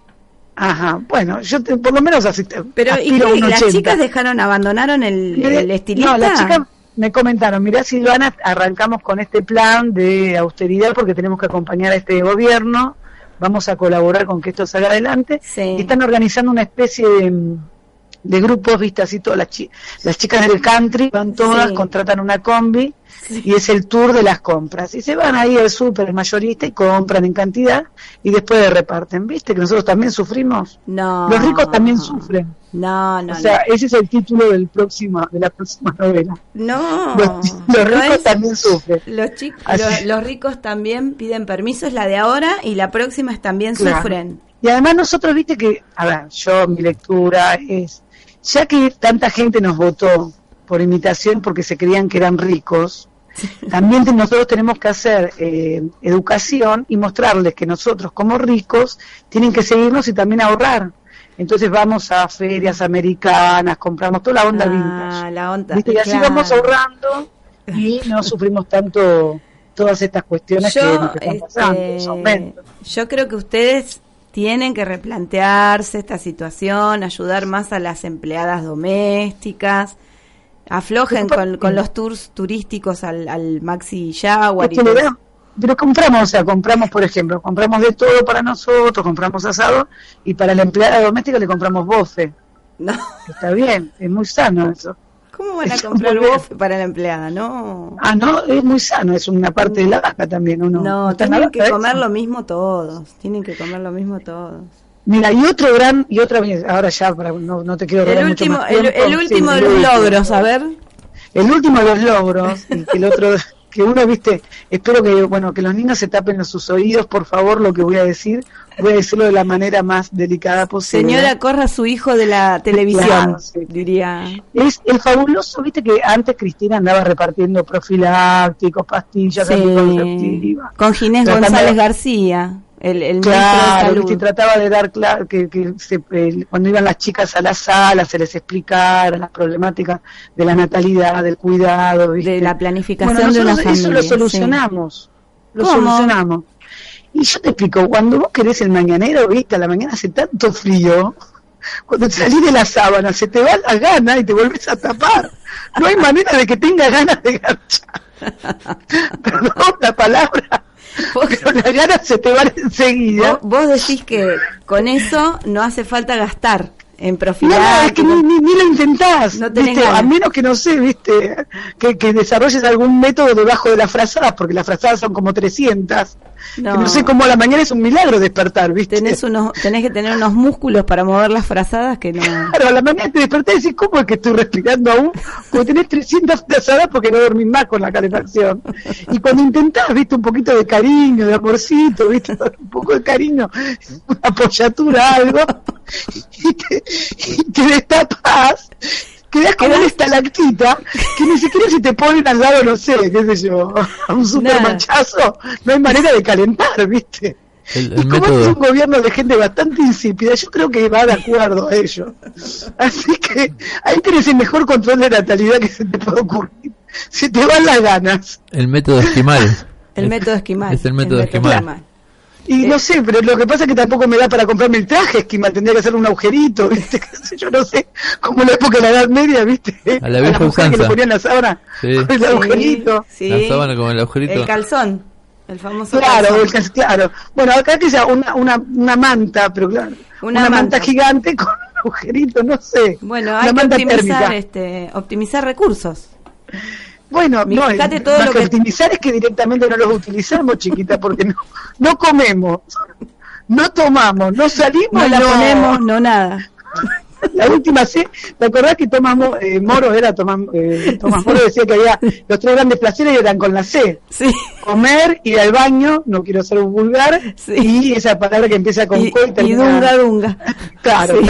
Ajá, bueno, yo te- por lo menos así te- Pero ¿y qué? las 80. chicas dejaron, abandonaron el, el estilista? No, las chicas me comentaron, mirá Silvana, arrancamos con este plan de austeridad porque tenemos que acompañar a este gobierno, vamos a colaborar con que esto salga adelante. Sí. Están organizando una especie de, de grupos, viste, así todas las, chi- las chicas del country van todas, Sí. contratan una combi [laughs] y es el tour de las compras. Y se van ahí al súper mayorista y compran en cantidad y después reparten, viste, que nosotros también sufrimos. No. Los ricos también sufren. No, no, o sea, ese es el título del próximo, de la próxima [laughs] novela. no. Los, ricos es- también sufren. Los, chicos, los, los ricos también piden permiso, es la de ahora, y la próxima es también Claro. sufren. Y además nosotros, viste que, a ver, yo mi lectura es, ya que tanta gente nos votó por imitación porque se creían que eran ricos, [laughs] también nosotros tenemos que hacer eh, educación y mostrarles que nosotros como ricos tienen que seguirnos y también ahorrar. Entonces vamos a ferias americanas, compramos toda la onda Ah, vintage. la onda. ¿Viste? Y así claro. vamos ahorrando y [laughs] no sufrimos tanto todas estas cuestiones que nos están pasando, este, yo creo que ustedes tienen que replantearse esta situación, ayudar más a las empleadas domésticas, aflojen con, con los tours turísticos al, al Maxi Jaguar. y Es pero compramos, o sea, compramos, por ejemplo, compramos de todo para nosotros, compramos asado y para la empleada doméstica le compramos bofe. [laughs] No, Está bien, es muy sano eso. ¿Cómo van a Está comprar bofe para la empleada? No. Ah, no, es muy sano, es una parte de la vaca también, ¿o no? Tienen que comer eso? lo mismo todos. Tienen que comer lo mismo todos. Mira, y otro gran, y otra ahora ya, para, no, no te quiero robar El mucho último, más el, tiempo. el Sí, último de los logros, a ver. El último de los logros, y que el otro, que uno, viste, espero que, bueno, que los niños se tapen los sus oídos, por favor, lo que voy a decir, voy a decirlo de la manera más delicada posible. Señora, corra su hijo de la televisión, Claro, sí. diría. Es el fabuloso, viste que antes Cristina andaba repartiendo profilácticos, pastillas Sí. anticonceptivas. Con Ginés González García, el, el de Claro, trataba de dar claro que, que se- el- cuando iban las chicas a la sala se les explicara las problemáticas de la natalidad, del cuidado, ¿viste? De la planificación Bueno, de una eso lo solucionamos. Lo ¿Cómo? solucionamos. Y yo te explico, cuando vos querés el mañanero, viste, a la mañana hace tanto frío, cuando salís de la sábana se te va la gana y te volvés a tapar. No hay manera de que tenga ganas de garchar. [laughs] Perdón la palabra, [laughs] Pero las ganas se te van enseguida. vos- decís que con eso no hace falta gastar en profilácticos. no, es que ni, ni, ni lo intentás, No ¿viste? a menos que no sé, viste, que, que desarrolles algún método debajo de las frazadas, porque las frazadas son como 300. No. No sé cómo a la mañana es un milagro despertar, viste. Tenés, unos, tenés que tener unos músculos para mover las frazadas que no... Claro, a la mañana te despertás y decís, ¿cómo es que estoy respirando aún? Porque tenés 300 frazadas porque no dormís más con la calefacción. Y cuando intentás, viste, un poquito de cariño, de amorcito, viste, un poco de cariño, una apoyatura, algo, y te, y te destapas, quedás como una estalactita, que ni siquiera si te ponen al lado, no sé, qué sé yo, [laughs] a un super Nada. manchazo, no hay manera de calentar, viste. El, Y el como es un gobierno de gente bastante insípida, yo creo que va de acuerdo a ello. Así que ahí tenés el mejor control de natalidad que se te puede ocurrir. Se te van las ganas. el método esquimal. El método esquimal. Es el método esquimal. Y Eh. no sé, pero lo que pasa es que tampoco me da para comprarme el traje esquimal, tendría que hacer un agujerito, [laughs] ¿viste? Yo no sé, como en la época de la Edad Media, ¿viste? A la vieja mujeres que usanza. le ponían la sábana Sí. con el agujerito. Sí, La sábana con el agujerito. El calzón. El famoso Claro, calzón. el claro. Bueno, acá que sea una, una, una manta, pero claro, Una una, manta. manta. gigante [laughs] con un agujerito, no sé. Bueno, una hay que manta optimizar, térmica. este, optimizar recursos. Bueno, no, Fíjate el- todo más lo que, que- optimizar es que directamente no los utilizamos, chiquita, porque no, no comemos, no tomamos, no salimos, No la ponemos, no nada. La última C, ¿te acordás que Tomás eh, Moro era Tomás, eh, Tomás Moro decía que había los tres grandes placeres eran con la C, Sí. comer, ir al baño, no quiero ser un vulgar, Sí. y esa palabra que empieza con Y, co y y termina- dunga dunga. Claro. Sí.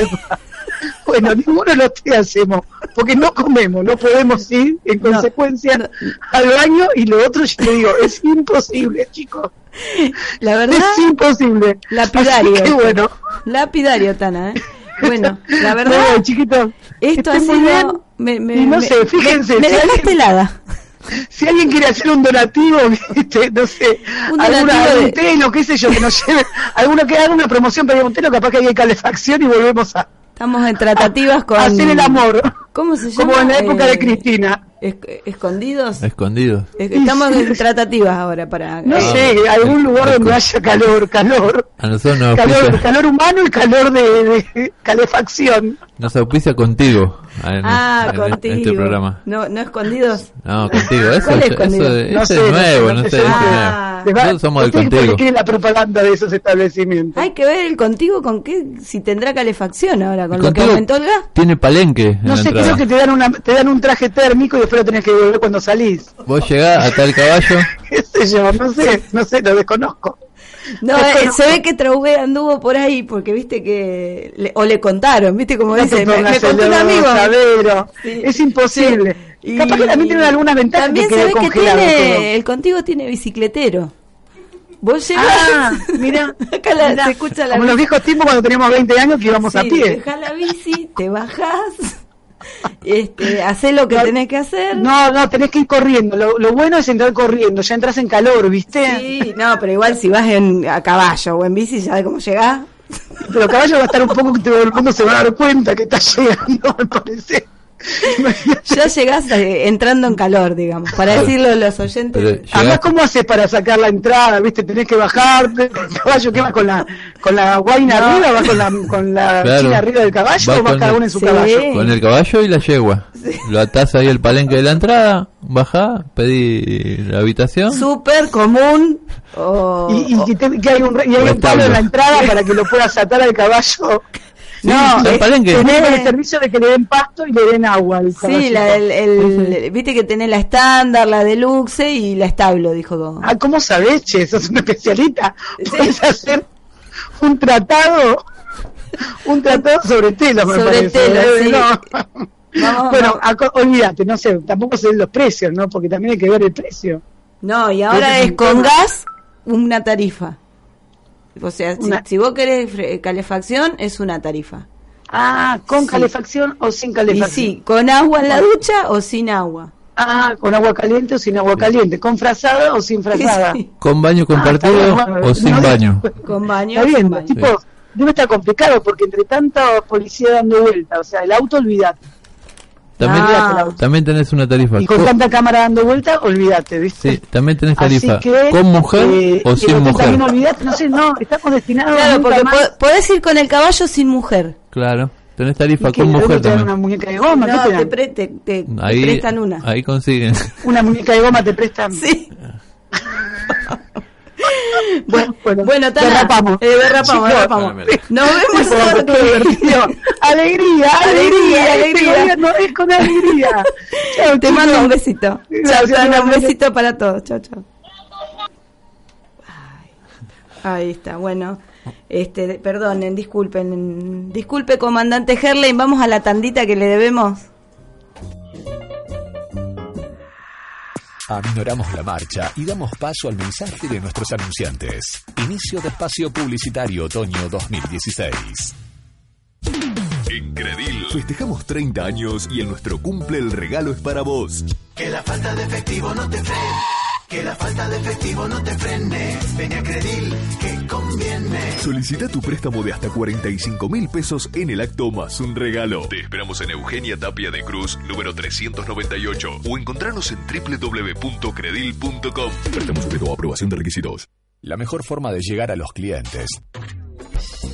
Bueno, [laughs] ninguno de los tres hacemos, porque no comemos, no podemos ir en No, consecuencia no. al baño y lo otro yo te digo, es imposible, chicos, La verdad, es imposible. lapidario. Así que bueno, lapidario, Tana, ¿eh? Bueno, la [laughs] verdad, bueno, chiquito, esto ha bien. sido... Me, me- no me- sé, fíjense, Me, dejaste helada. Si alguien quiere hacer un donativo, [laughs] ¿viste? no sé, Un alguna de- un telo, qué sé yo, que nos lleve, alguno que haga una promoción para un telo, capaz que hay calefacción y volvemos a, Estamos en tratativas con... hacer el amor, ¿Cómo se llama? como en la época Eh, de Cristina. Es- escondidos. Escondidos. Es- Estamos en tratativas ahora para... No eh, sé, algún lugar donde haya calor, calor, A nosotros nos calor, auspicia, calor humano y calor de, de calefacción. nos auspicia contigo en, Ah, en- en contigo. este programa. No, no escondidos. No, contigo. Eso, ¿Cuál es eso, contigo? eso No es sé, no sé, nuevo, no no sé, no es sé. nuevo. Nosotros somos del contigo. porque quieren la propaganda de esos establecimientos. Hay que ver el contigo con qué, si tendrá calefacción ahora, con El lo que aumentó el gas. Tiene palenque en no sé, entrada. creo que te dan, una, te dan un traje térmico y después lo tenés que devolver cuando salís. Vos llegás hasta el caballo, [laughs] qué sé yo, no sé, no sé, lo desconozco. No, eh, se ve que Traubé anduvo por ahí porque viste que. le- o le contaron, viste como No dice. Me, me contó un amigo. Sí. Es imposible. Y- Capaz que también tienen alguna ventaja También que se ve que tiene. El contigo tiene bicicletero. Vos llegás. Ah, [laughs] mira. Acá la, Mirá, se escucha la Como los viejos tiempos cuando teníamos 20 años que íbamos a Sí, pie. dejás la bici, te bajás, este, hacés lo que No, tenés que hacer. No, no, tenés que ir corriendo. Lo, lo bueno es entrar corriendo, ya entras en calor, ¿viste? Sí, no, pero igual si vas en, a caballo o en bici, ya de cómo llegás. Pero caballo va a estar un poco que todo el mundo se va a dar cuenta que está llegando, [laughs] me parece. Ya llegás eh, entrando en calor, digamos, para decirlo a los oyentes. Pero- Además, Llegás- ¿cómo haces para sacar la entrada? ¿Viste? Tenés que bajarte. ¿El caballo qué va con la, con la guaina No. arriba? ¿Va con la, con la Claro. china arriba del caballo Va o va con cada el- uno en su Sí. caballo? con el caballo y la yegua. Lo atás ahí el palenque de la entrada, bajá, pedí la habitación. Súper común. o- Y, y o- que, te- que hay un, y hay un palo en la entrada para que lo puedas atar al caballo. [laughs] no, el es-. Tenés tenés- el servicio de que le den pasto y le den agua al Sí, la, el, el- viste que tenés la estándar, la deluxe y la establo, dijo. Ah, ¿cómo sabés, che? Sos una especialista. Sí. Puedes hacer un tratado, un tratado sobre tela, me Sobre parece. ¿eh? sí. No. Vamos, bueno, aco- olvídate, no sé, tampoco sé los precios, ¿no? Porque también hay que ver el precio. No, y ahora es con gas una tarifa. O sea, si, Una- si vos querés fre- calefacción, es una tarifa. Ah, ¿con Sí. calefacción o sin Y calefacción? sí, con agua en la ducha o sin agua. Ah, ¿con agua caliente o sin agua caliente? ¿Con frazada o sin frazada? Sí, Con baño compartido Ah, bien, o sin no, baño. Con baño. Está bien, sin baño. tipo, debe estar complicado porque entre tanta policía dando vuelta, o sea, el auto, olvídate. También, Ah. también tenés una tarifa. Y con co- tanta cámara dando vuelta, olvídate, ¿viste? Sí, también tenés tarifa. que, ¿Con mujer eh, o sin mujer? También olvidate, no sé, no, estamos destinados Claro, porque más. po- podés ir con el caballo sin mujer. Claro, tenés tarifa ¿Y qué, con ¿de mujer te también. una muñeca de goma? ¿Qué No, te te, pre- te- te- te Ahí, prestan una. ahí consiguen. Una muñeca de goma te prestan. Sí. [laughs] [laughs] bueno, Bueno, bueno, Tana, derrapamos. eh, derrapamos, Nos vemos divertido. [laughs] Alegría, alegría, Alegría, Este gobierno es con alegría. [laughs] Te mando un besito. Chao, Tana, un besito para todos. Chao, chao. Ahí está, bueno. Este, perdonen, disculpen. Disculpe, comandante Herley, vamos a la tandita que le debemos. Aminoramos la marcha y damos paso al mensaje de nuestros anunciantes. Inicio de espacio publicitario otoño 2016. En Credil festejamos 30 años y en nuestro cumple el regalo es para vos. Que la falta de efectivo no te frene. Que la falta de efectivo no te frene. Ven a Credil, que conviene. Solicita tu préstamo de hasta 45 mil pesos en el acto más un regalo. Te esperamos en Eugenia Tapia de Cruz, número 398 o encontrarnos en www.credil.com. Préstamo sujeto a aprobación de requisitos. La mejor forma de llegar a los clientes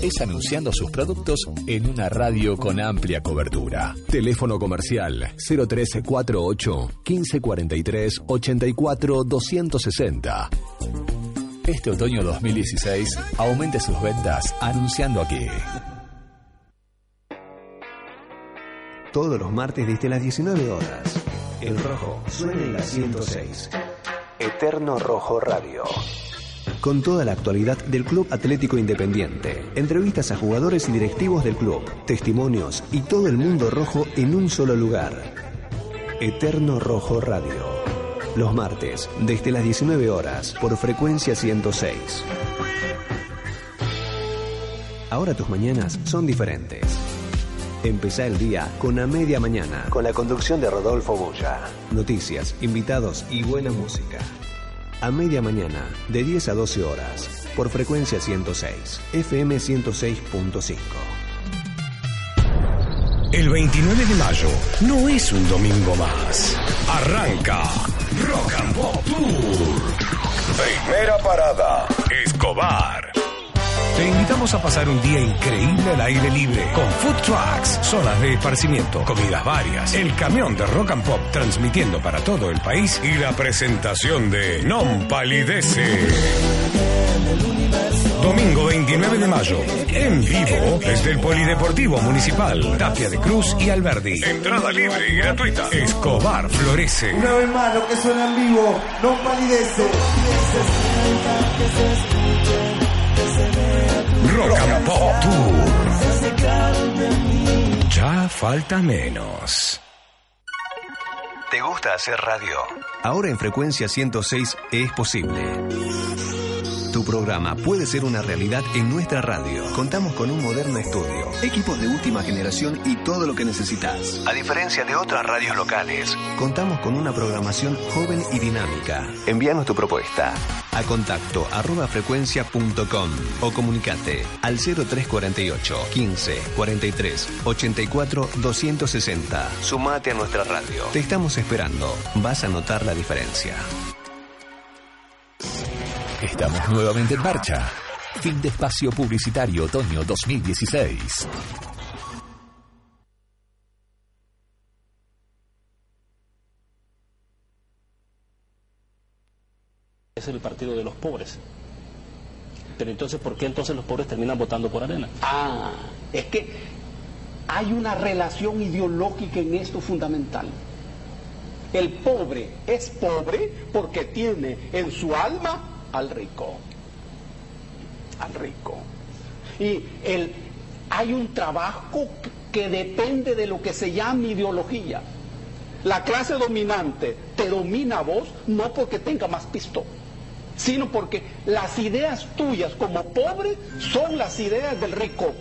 es anunciando sus productos en una radio con amplia cobertura. Teléfono comercial 0348 1543 84 260. Este otoño 2016 aumente sus ventas anunciando aquí. Todos los martes desde las 19 horas. El rojo suena en la 106. Eterno Rojo Radio. Con toda la actualidad del Club Atlético Independiente. Entrevistas a jugadores y directivos del club, testimonios y todo el mundo rojo en un solo lugar. Eterno Rojo Radio. Los martes, desde las 19 horas, por frecuencia 106. Ahora tus mañanas son diferentes. Empezá el día con A Media Mañana, con la conducción de Rodolfo Bulla. Noticias, invitados y buena música. A Media Mañana, de 10 a 12 horas, por frecuencia 106, FM 106.5. El 29 de mayo no es un domingo más. Arranca Rock and Pop Tour. Primera parada, Escobar. Te invitamos a pasar un día increíble al aire libre, con food trucks, zonas de esparcimiento, comidas varias, el camión de rock and pop transmitiendo para todo el país y la presentación de Non Palidece. Domingo 29 de mayo, en vivo, desde el Polideportivo Municipal, Tapia de Cruz y Alberdi. Entrada libre y gratuita. Escobar florece. Una vez más, lo que suena en vivo, no palidece. Rock and Pop Tour. Ya falta menos. ¿Te gusta hacer radio? Ahora en frecuencia 106 es posible. Tu programa puede ser una realidad en nuestra radio. Contamos con un moderno estudio, equipos de última generación y todo lo que necesitas. A diferencia de otras radios locales, contamos con una programación joven y dinámica. Envíanos tu propuesta a contacto arroba frecuencia.com o comunicate al 0348 15 43 84 260. Sumate a nuestra radio. Te estamos esperando. Vas a notar la diferencia. Estamos nuevamente en marcha. Fin de espacio publicitario otoño 2016. Es el partido de los pobres. Pero entonces, ¿por qué entonces los pobres terminan votando por Arena? Ah, es que hay una relación ideológica en esto fundamental. El pobre es pobre porque tiene en su alma al rico. Al rico. Y el, hay un trabajo que depende de lo que se llama ideología. La clase dominante te domina a vos no porque tenga más pisto, sino porque las ideas tuyas como pobre son las ideas del rico.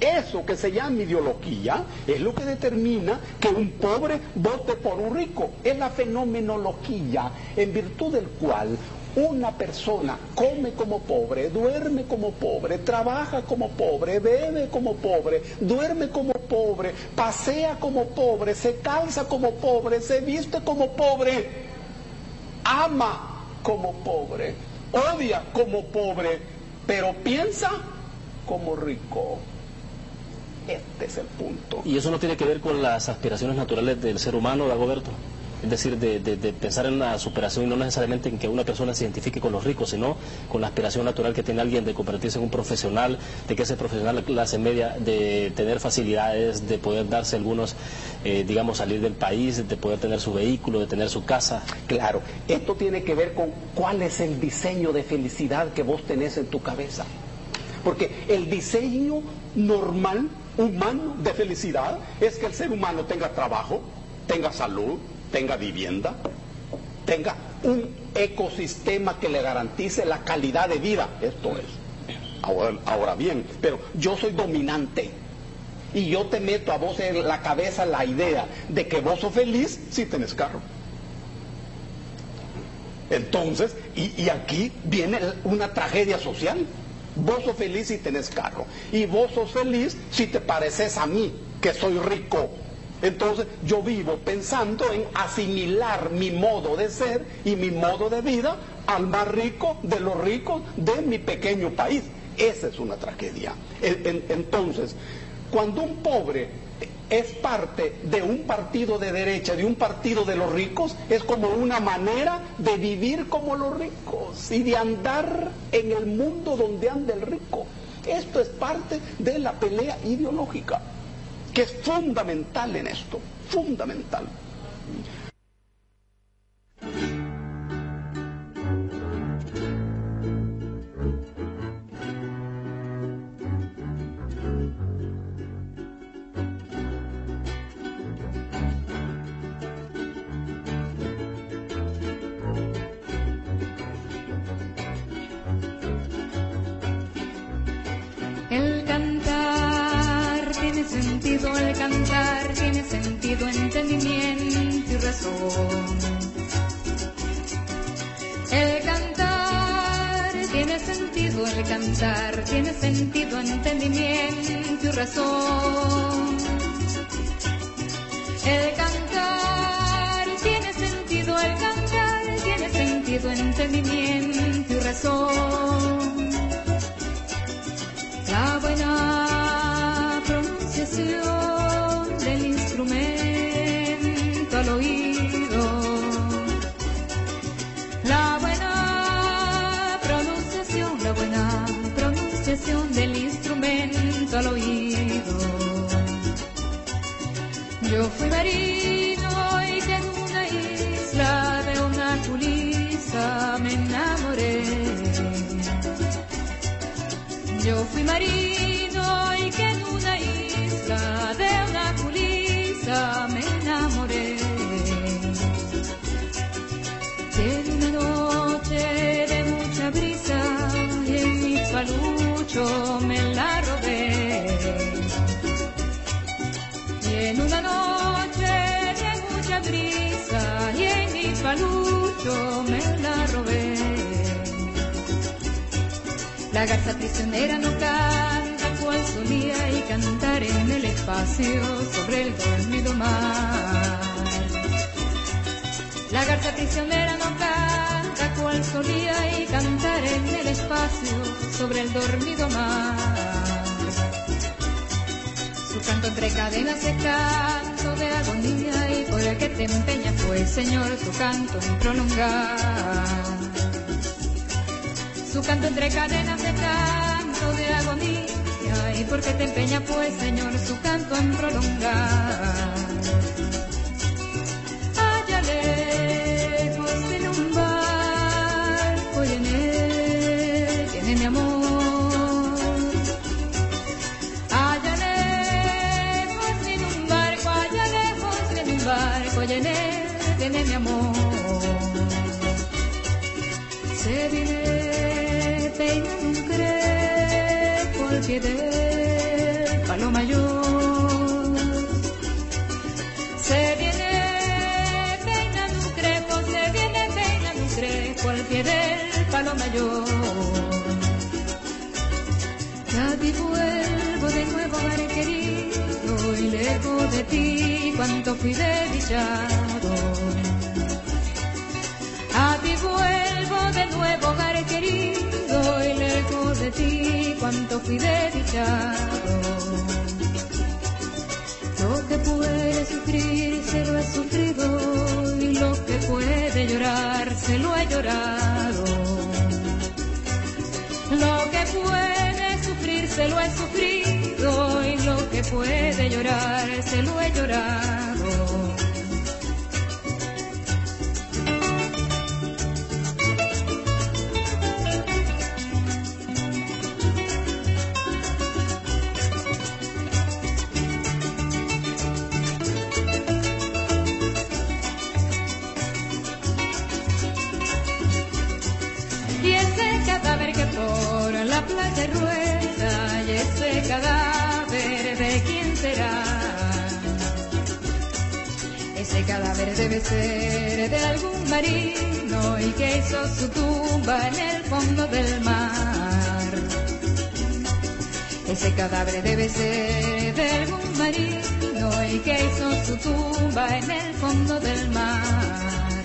Eso que se llama ideología es lo que determina que un pobre vote por un rico. Es la fenomenología en virtud del cual una persona come como pobre, duerme como pobre, trabaja como pobre, bebe como pobre, duerme como pobre, pasea como pobre, se calza como pobre, se viste como pobre, ama como pobre, odia como pobre, pero piensa como rico. Este es el punto. ¿Y eso no tiene que ver con las aspiraciones naturales del ser humano, Dagoberto? Es decir, de, de, de, pensar en la superación y no necesariamente en que una persona se identifique con los ricos, sino con la aspiración natural que tiene alguien de convertirse en un profesional, de que ese profesional de clase media, de tener facilidades, de poder darse algunos, eh, digamos, salir del país, de poder tener su vehículo, de tener su casa. Claro, esto tiene que ver con cuál es el diseño de felicidad que vos tenés en tu cabeza. Porque el diseño normal, humano, de felicidad es que el ser humano tenga trabajo, tenga salud, tenga vivienda, tenga un ecosistema que le garantice la calidad de vida. Esto es. Ahora, bien, pero yo soy dominante y yo te meto a vos en la cabeza la idea de que vos sos feliz si tenés carro. Entonces, y, y aquí viene una tragedia social. Vos sos feliz si tenés carro. Y vos sos feliz si te pareces a mí, que soy rico. Entonces yo vivo pensando en asimilar mi modo de ser y mi modo de vida al más rico de los ricos de mi pequeño país. Esa es una tragedia. Entonces, cuando un pobre es parte de un partido de derecha, de un partido de los ricos, es como una manera de vivir como los ricos y de andar en el mundo donde anda el rico. Esto es parte de la pelea ideológica que es fundamental en esto, fundamental. Sentido el cantar, tiene sentido entendimiento y razón. El cantar tiene sentido, el cantar tiene sentido, entendimiento y razón. El cantar tiene sentido, el cantar tiene sentido, entendimiento y razón. La garza prisionera no canta cual solía y cantar en el espacio sobre el dormido mar. La garza prisionera no canta cual solía y cantar en el espacio sobre el dormido mar. Su canto entre cadenas es canto de agonía y por el que te empeña fue, Señor, tu canto en prolongar. Canto entre cadenas de canto de agonía y porque te empeña pues Señor su canto en prolongar. Allá lejos en un barco y en él tiene mi amor. Él tiene mi amor. Se viene crepo al pie del. Se viene peinando un se viene peinando un crepo al pie del vuelvo de nuevo, querido, y lejos de ti cuánto fui desdichado. A ti vuelvo de nuevo, hogar ti cuánto fui desdichado. Lo que puede sufrir se lo he sufrido, y lo que puede llorar se lo he llorado. Lo que puede sufrir se lo he sufrido, y lo que puede llorar se lo he llorado. Cadáver debe ser de algún marino y que hizo su tumba en el fondo del mar ese cadáver debe ser de algún marino y que hizo su tumba en el fondo del mar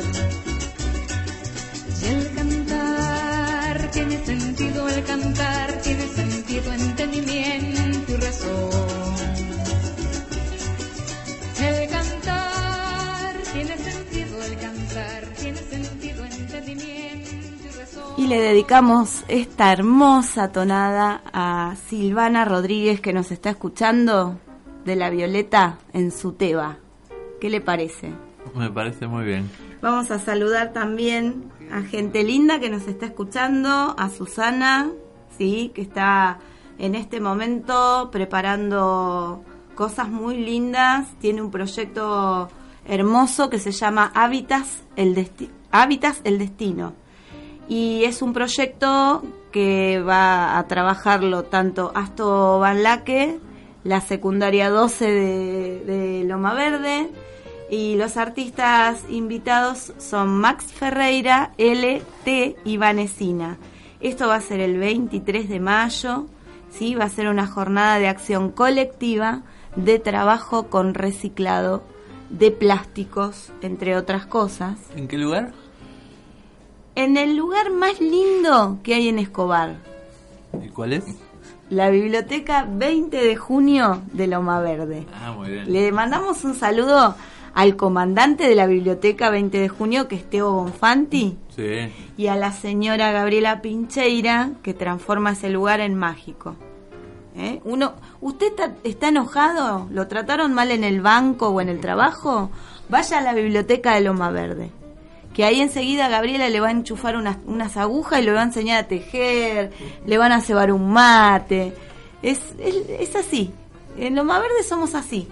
y el cantar tiene sentido, el cantar tiene sentido, entendimiento y razón. Y le dedicamos esta hermosa tonada a Silvana Rodríguez que nos está escuchando de la Violeta en su Teba. ¿Qué le parece? Me parece muy bien. Vamos a saludar también a gente linda que nos está escuchando, a Susana, sí, que está en este momento preparando cosas muy lindas, tiene un proyecto hermoso que se llama Hábitats el, Desti- Hábitats el Destino. Y es un proyecto que va a trabajarlo tanto Asto Van Laque la secundaria 12 de, de Loma Verde. Y los artistas invitados son Max Ferreira, LT y Vanesina. Esto va a ser el 23 de mayo, ¿sí? va a ser una jornada de acción colectiva de trabajo con reciclado de plásticos, entre otras cosas. ¿En qué lugar? En el lugar más lindo que hay en Escobar, ¿Y cuál es? la biblioteca 20 de junio de Loma Verde. Ah, muy bien. Le mandamos un saludo al comandante de la biblioteca 20 de junio, que es Teo Bonfanti, Sí. y a la señora Gabriela Pincheira, que transforma ese lugar en mágico. ¿Eh? Uno, ¿Usted está, está enojado? ¿Lo trataron mal en el banco o en el trabajo? Vaya a la biblioteca de Loma Verde. Que ahí enseguida Gabriela le va a enchufar unas, unas agujas y le va a enseñar a tejer, le van a cebar un mate. Es, es, es así. En Loma Verde somos así.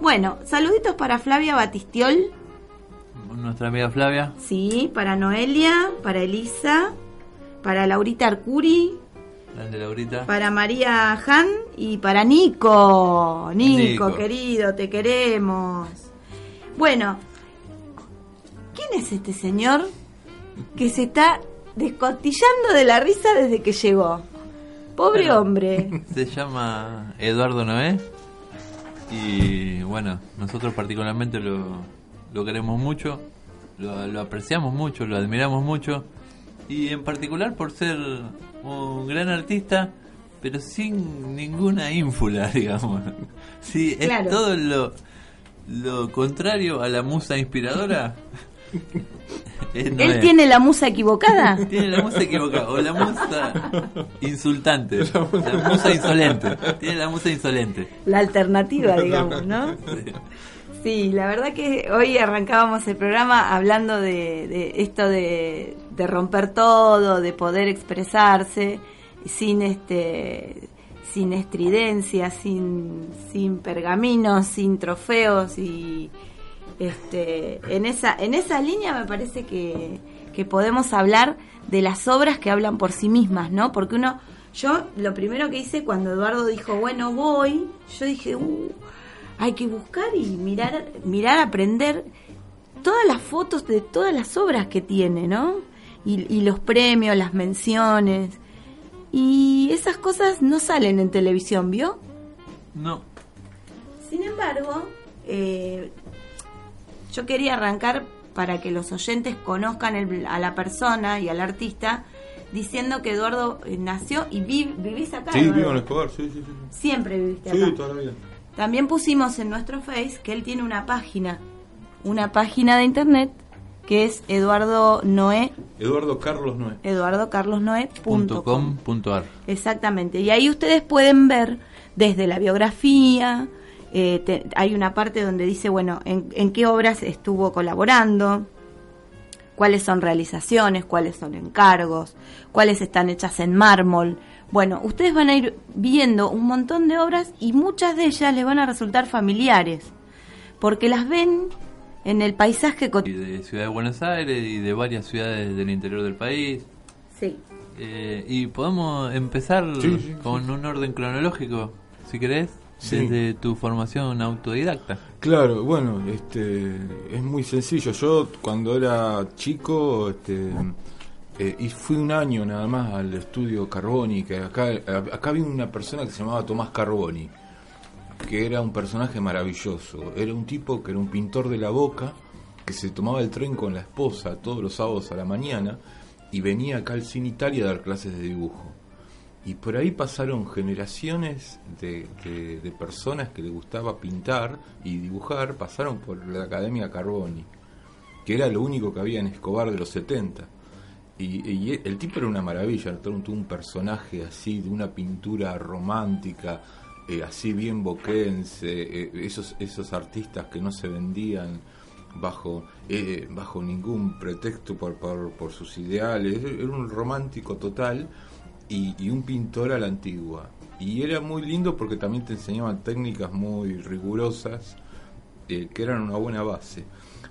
Bueno, saluditos para Flavia Batistiol, Nuestra amiga Flavia. Sí, para Noelia, para Elisa, para Laurita Arcuri, Grande Laurita. para María Han y para Nico. Nico, Nico. querido, te queremos. Bueno, ¿quién es este señor que se está descostillando de la risa desde que llegó? Pobre Bueno. hombre. [laughs] Se llama Eduardo Noé. Y bueno, nosotros particularmente lo, lo queremos mucho, lo, lo apreciamos mucho, lo admiramos mucho. Y en particular por ser un gran artista, pero sin ninguna ínfula, [laughs] digamos. Sí, es todo lo, lo contrario a la musa inspiradora. [laughs] Es ¿Él Noé. tiene la musa equivocada? [laughs] Tiene la musa equivocada. O la musa insultante. La musa insolente. Tiene la musa insolente. La alternativa, digamos, ¿no? Sí, la verdad que hoy arrancábamos el programa hablando de, de esto de, de romper todo, de poder expresarse sin este sin estridencia, sin, sin pergaminos, sin trofeos y este en esa en esa línea me parece que, que podemos hablar de las obras que hablan por sí mismas, ¿no? Porque uno yo lo primero que hice cuando Eduardo dijo, "Bueno, voy", yo dije, "Uh, hay que buscar y mirar, mirar, aprender todas las fotos de todas las obras que tiene, ¿no? Y, y los premios, las menciones. Y esas cosas no salen en televisión, ¿vio? No. Sin embargo, eh, yo quería arrancar para que los oyentes conozcan el- a la persona y al artista, diciendo que Eduardo eh, nació y vi- vivís acá. Sí, Eduardo. vivo en Escobar, sí, sí, sí. Siempre viviste Sí, acá. toda la vida. También pusimos en nuestro Face que él tiene una página, una página de internet que es Eduardo Noé, Eduardo Carlos Noé. eduardocarlosnoé.com. .com punto ar. Exactamente. Y ahí ustedes pueden ver desde la biografía, eh, te- hay una parte donde dice, bueno, en, en qué obras estuvo colaborando, cuáles son realizaciones, cuáles son encargos, cuáles están hechas en mármol. Bueno, ustedes van a ir viendo un montón de obras y muchas de ellas les van a resultar familiares, porque las ven en el paisaje cotidiano. de Ciudad de Buenos Aires y de varias ciudades del interior del país. Sí. Eh, y podemos empezar Sí, sí, con un orden cronológico, si querés, Sí. desde tu formación autodidacta. Claro, bueno, este es muy sencillo. Yo cuando era chico, este eh, y fui un año nada más al estudio Carboni, que acá acá había una persona que se llamaba Tomás Carboni, que era un personaje maravilloso. Era un tipo que era un pintor de la boca, que se tomaba el tren con la esposa todos los sábados a la mañana y venía acá al Cine Italia a dar clases de dibujo. Y por ahí pasaron generaciones de, de- personas que les gustaba pintar y dibujar, pasaron por la Academia Carboni, que era lo único que había en Escobar de los 70. Y, y el tipo era una maravilla, todo un, un personaje así, de una pintura romántica, eh, así bien boquense, eh, esos, esos artistas que no se vendían bajo, eh, bajo ningún pretexto por, por, por sus ideales, era un romántico total y, y un pintor a la antigua. Y era muy lindo porque también te enseñaban técnicas muy rigurosas eh, que eran una buena base.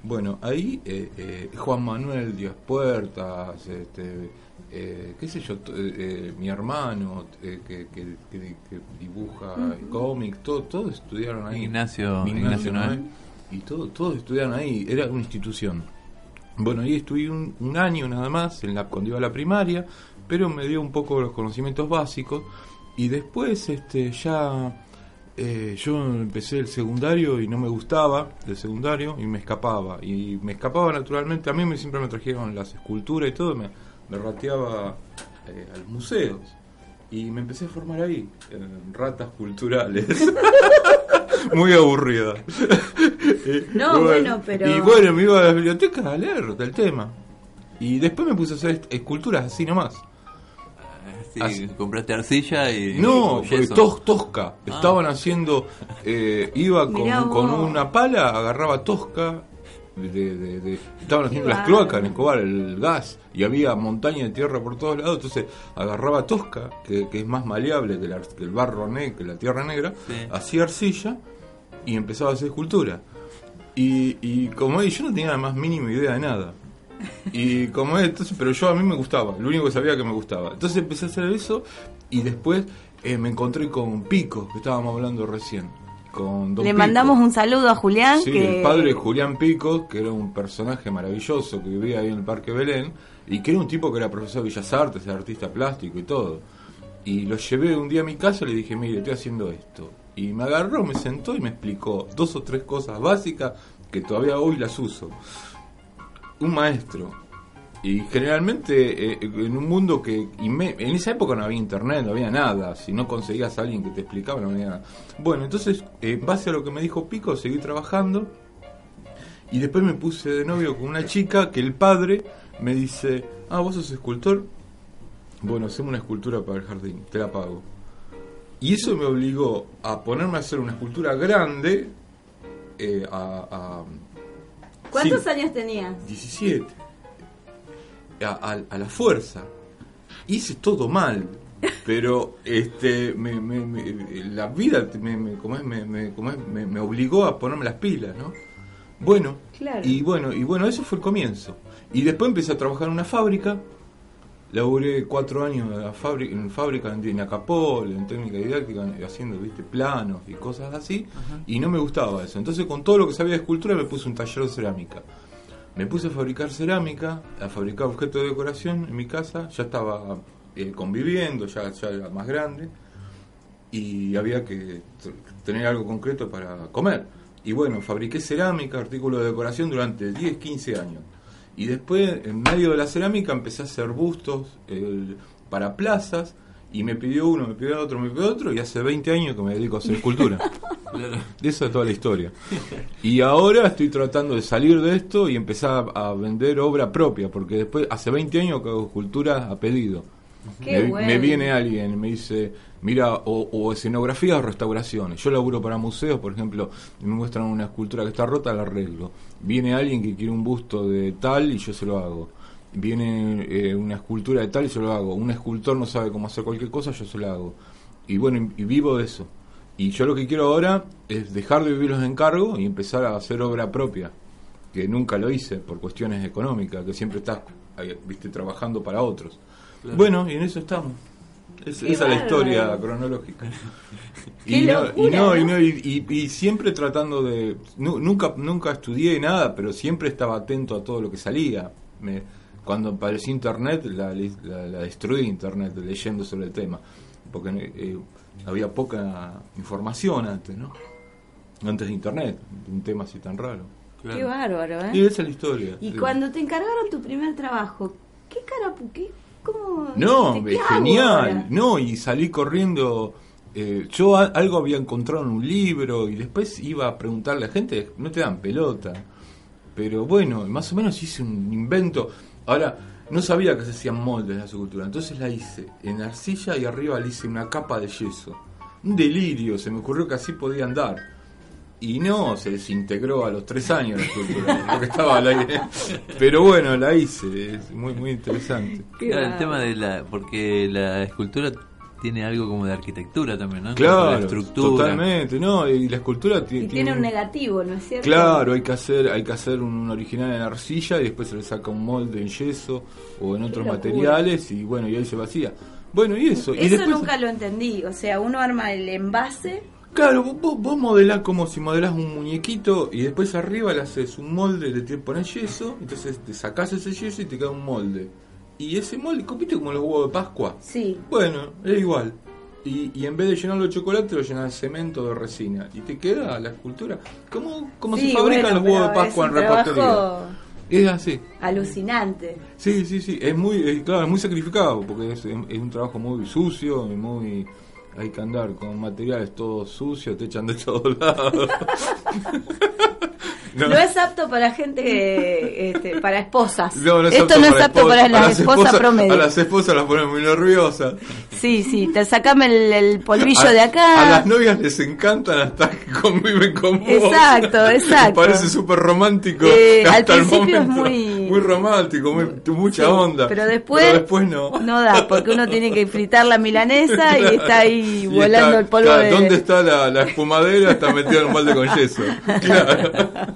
Bueno, ahí eh, eh, Juan Manuel Díaz Puertas, este, eh, qué sé yo, eh, eh, mi hermano eh, que, que- que- que dibuja Ujú. cómics, todo, todos estudiaron ahí. Ignacio- Ignacio Noel. Y todo, todos estudiaron ahí, era una institución. Bueno, ahí estuve un, un año nada más en la, cuando iba a la primaria, pero me dio un poco los conocimientos básicos. Y después este ya eh, yo empecé el secundario y no me gustaba el secundario y me escapaba. Y me escapaba naturalmente. A mí me siempre me trajeron las esculturas y todo me, me rateaba eh, a los museos. Y me empecé a formar ahí en ratas culturales. [laughs] Muy aburrida. [laughs] No, bueno, pero- y bueno me iba a la biblioteca a leer del tema. Y después me puse a hacer esculturas así nomás Sí, compraste arcilla y. no, tos- tosca. Ah. Estaban haciendo. eh, iba con, una pala, agarraba tosca. De, de- de- estaban haciendo las cloacas en Escobar, el gas, y había montaña de tierra por todos lados. Entonces agarraba tosca, que, que es más maleable que, la- que el barro negro, que la tierra negra, hacía arcilla y empezaba a hacer escultura. Y, y como es, yo no tenía la más mínima idea de nada. Y como es, entonces, pero yo a mí me gustaba, lo único que sabía que me gustaba. Entonces empecé a hacer eso y después eh, me encontré con Pico, que estábamos hablando recién. Con Don Le Pico. mandamos un saludo a Julián. Sí, que... el padre de Julián Pico, que era un personaje maravilloso que vivía ahí en el Parque Belén, y que era un tipo que era profesor de Bellas Artes, era artista plástico y todo. Y lo llevé un día a mi casa y le dije, mire, estoy haciendo esto. Y me agarró, me sentó y me explicó dos o tres cosas básicas que todavía hoy las uso. Un maestro. Y generalmente eh, en un mundo que en esa época no había internet, no había nada. Si no conseguías a alguien que te explicaba, no había nada. Bueno, entonces, en base a lo que me dijo Pico, seguí trabajando. Y después me puse de novio con una chica que el padre me dice, ah, vos sos escultor. Bueno, hacemos una escultura para el jardín, te la pago. Y eso me obligó a ponerme a hacer una escultura grande eh, a ¿Cuántos sí, años tenías? 17. A, a- a la fuerza. Hice todo mal. Pero este me, me- me- la vida me, me- como es, me, me- como es, me- me obligó a ponerme las pilas, ¿no? Bueno, Claro. y bueno, y bueno, eso fue el comienzo. Y después empecé a trabajar en una fábrica. Laburé cuatro años en, la fábrica, en fábrica en, Acapol, en técnica didáctica, haciendo viste planos y cosas así. Y no me gustaba eso. Entonces, con todo lo que sabía de escultura, me puse un taller de cerámica. Me puse a fabricar cerámica, a fabricar objetos de decoración en mi casa. Ya estaba eh, conviviendo, ya, ya era más grande. Y había que tener algo concreto para comer. Y bueno, fabriqué cerámica, artículos de decoración durante 10, 15 años. Y después, en medio de la cerámica, empecé a hacer bustos eh, para plazas. Y me pidió uno, me pidió otro, me pidió otro. Y hace 20 años que me dedico a hacer escultura. [laughs] De Esa es toda la historia. Y ahora estoy tratando de salir de esto y empezar a, a vender obra propia. Porque después, hace 20 años que hago escultura a pedido. Qué Me, bueno. me viene alguien y me dice, mira, o, o escenografía o restauraciones. Yo laburo para museos, por ejemplo, y me muestran una escultura que está rota, la arreglo. Viene alguien que quiere un busto de tal y yo se lo hago. Viene eh, una escultura de tal y yo lo hago. Un escultor no sabe cómo hacer cualquier cosa, yo se lo hago. Y bueno, y vivo de eso. Y yo lo que quiero ahora es dejar de vivir los encargos y empezar a hacer obra propia, que nunca lo hice por cuestiones económicas, que siempre estás, eh, viste, trabajando para otros. Claro. Bueno, y en eso estamos. Es- esa es la historia cronológica. [laughs] Y, no, y, no, y, ¿no? no, y- y- siempre tratando de... nu- nunca, nunca estudié nada, pero siempre estaba atento a todo lo que salía. Me, cuando apareció Internet, la, la, la destruí Internet leyendo sobre el tema. Porque eh, había poca información antes, ¿no? Antes de Internet, un tema así tan raro. Qué bárbaro, ¿eh? Y esa es la historia. Y Sí. cuando te encargaron tu primer trabajo, ¿qué cara, qué, cómo? No, ¿qué es genial. No, y salí corriendo. eh, yo a- algo había encontrado en un libro y después iba a preguntarle a gente, no te dan pelota. Pero bueno, más o menos hice un invento. Ahora, no sabía que se hacían moldes de la escultura, entonces la hice en arcilla y arriba le hice una capa de yeso. Un delirio, se me ocurrió que así podía andar. Y no, se desintegró a los tres años la escultura, [laughs] porque estaba al aire. Pero bueno, la hice, es muy, muy interesante. Claro, el tema de la. Porque la escultura tiene algo como de arquitectura también, ¿no? Claro, la estructura. totalmente, ¿no? Y la escultura ti- Y tiene un negativo, ¿no es cierto? Claro, hay que hacer hay que hacer un original en arcilla y después se le saca un molde en yeso o en otros materiales y bueno, y ahí se vacía. Bueno, y eso. y Eso después, nunca lo entendí. O sea, uno arma el envase. Claro, vos- vos, modelás como si modelás un muñequito y después arriba le haces un molde, le pones yeso, entonces te sacás ese yeso y te queda un molde. Y ese molde, ¿compite como los huevos de Pascua? Sí. Bueno, es igual. Y, y en vez de llenarlo de chocolate, lo llenas de cemento o de resina. Y te queda la escultura. como como Sí, se fabrican bueno, los huevos de Pascua es en trabajo Es así. alucinante. Sí, sí, sí. Es muy, es- claro, es muy sacrificado porque es, es un trabajo muy sucio y muy. Hay que andar con materiales todos sucios, te echan de todos lados. No, es apto para gente, este, para esposas. No, no es Esto no es apto para las A esposas esposas- promedio. A las esposas las ponen muy nerviosas. Sí, sí, te sacame el, el polvillo A- de A acá. las novias les encantan hasta que conviven con vos. Exacto, [laughs] exacto. Parece súper romántico. Eh, al hasta el principio es momento. muy- Muy romántico, muy, mucha Sí, onda. pero después- Pero después no. No da, porque uno tiene que fritar la milanesa y [laughs] está ahí Volando está- el polvo claro, de... ¿Dónde está la, la espumadera? Está metida en un balde con yeso. Claro. [laughs]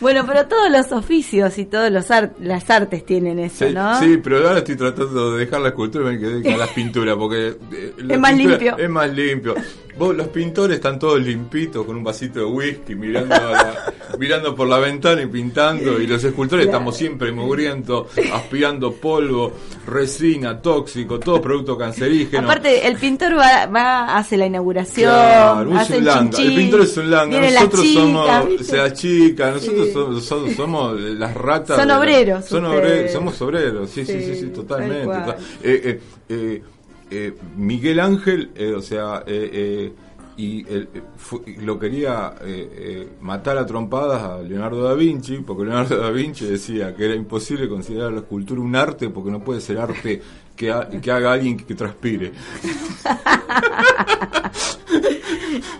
Bueno, pero todos los oficios y todas los ar- las artes tienen eso, Sí, ¿no? sí, pero ahora estoy tratando de dejar la escultura y me quedé las [laughs] pinturas porque eh, la Es más limpio. Es más limpio. Vos, los pintores están todos limpitos con un vasito de whisky mirando a la- [laughs] mirando por la ventana y pintando y los escultores Claro. estamos siempre mugrientos, aspirando polvo, resina, tóxico, todo producto cancerígeno. Aparte, el pintor va, va hace la inauguración, Claro, hace el El pintor es un langa. Nosotros chicas, somos, ¿viste? se achica, nosotros Sí. somos, somos, somos las ratas. Son la- obreros son ustedes. obreros, somos obreros, sí, sí, sí, Sí, sí, tal totalmente. total- Eh, eh, eh, Miguel Ángel, o sea, y el- lo quería eh, eh, matar a trompadas a Leonardo da Vinci, porque Leonardo da Vinci decía que era imposible considerar la escultura un arte porque no puede ser arte que, ha- que haga alguien que, que transpire.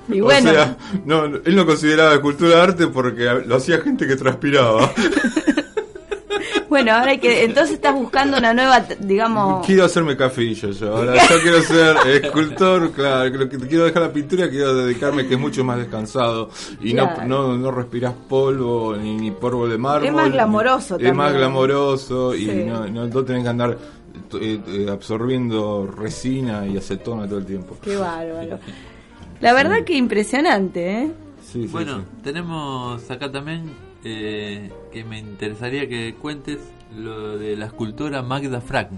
Y [laughs] bueno, O sea, no, él no consideraba escultura arte porque lo hacía gente que transpiraba. [laughs] bueno, ahora hay que, entonces estás buscando una nueva, digamos, Quiero hacerme cafillo yo. Ahora yo quiero ser escultor, claro. Quiero dejar la pintura, quiero dedicarme que es mucho más descansado. Y Claro. no, no, no respiras polvo ni, ni polvo de mármol. Es más glamoroso Es más también. glamoroso y Sí. no, no, no tenés que andar absorbiendo resina y acetona todo el tiempo. qué [laughs] bárbaro. La verdad que impresionante, ¿eh? Sí, sí, Bueno, sí. tenemos acá también eh, que me interesaría que cuentes lo de la escultora Magda Frank.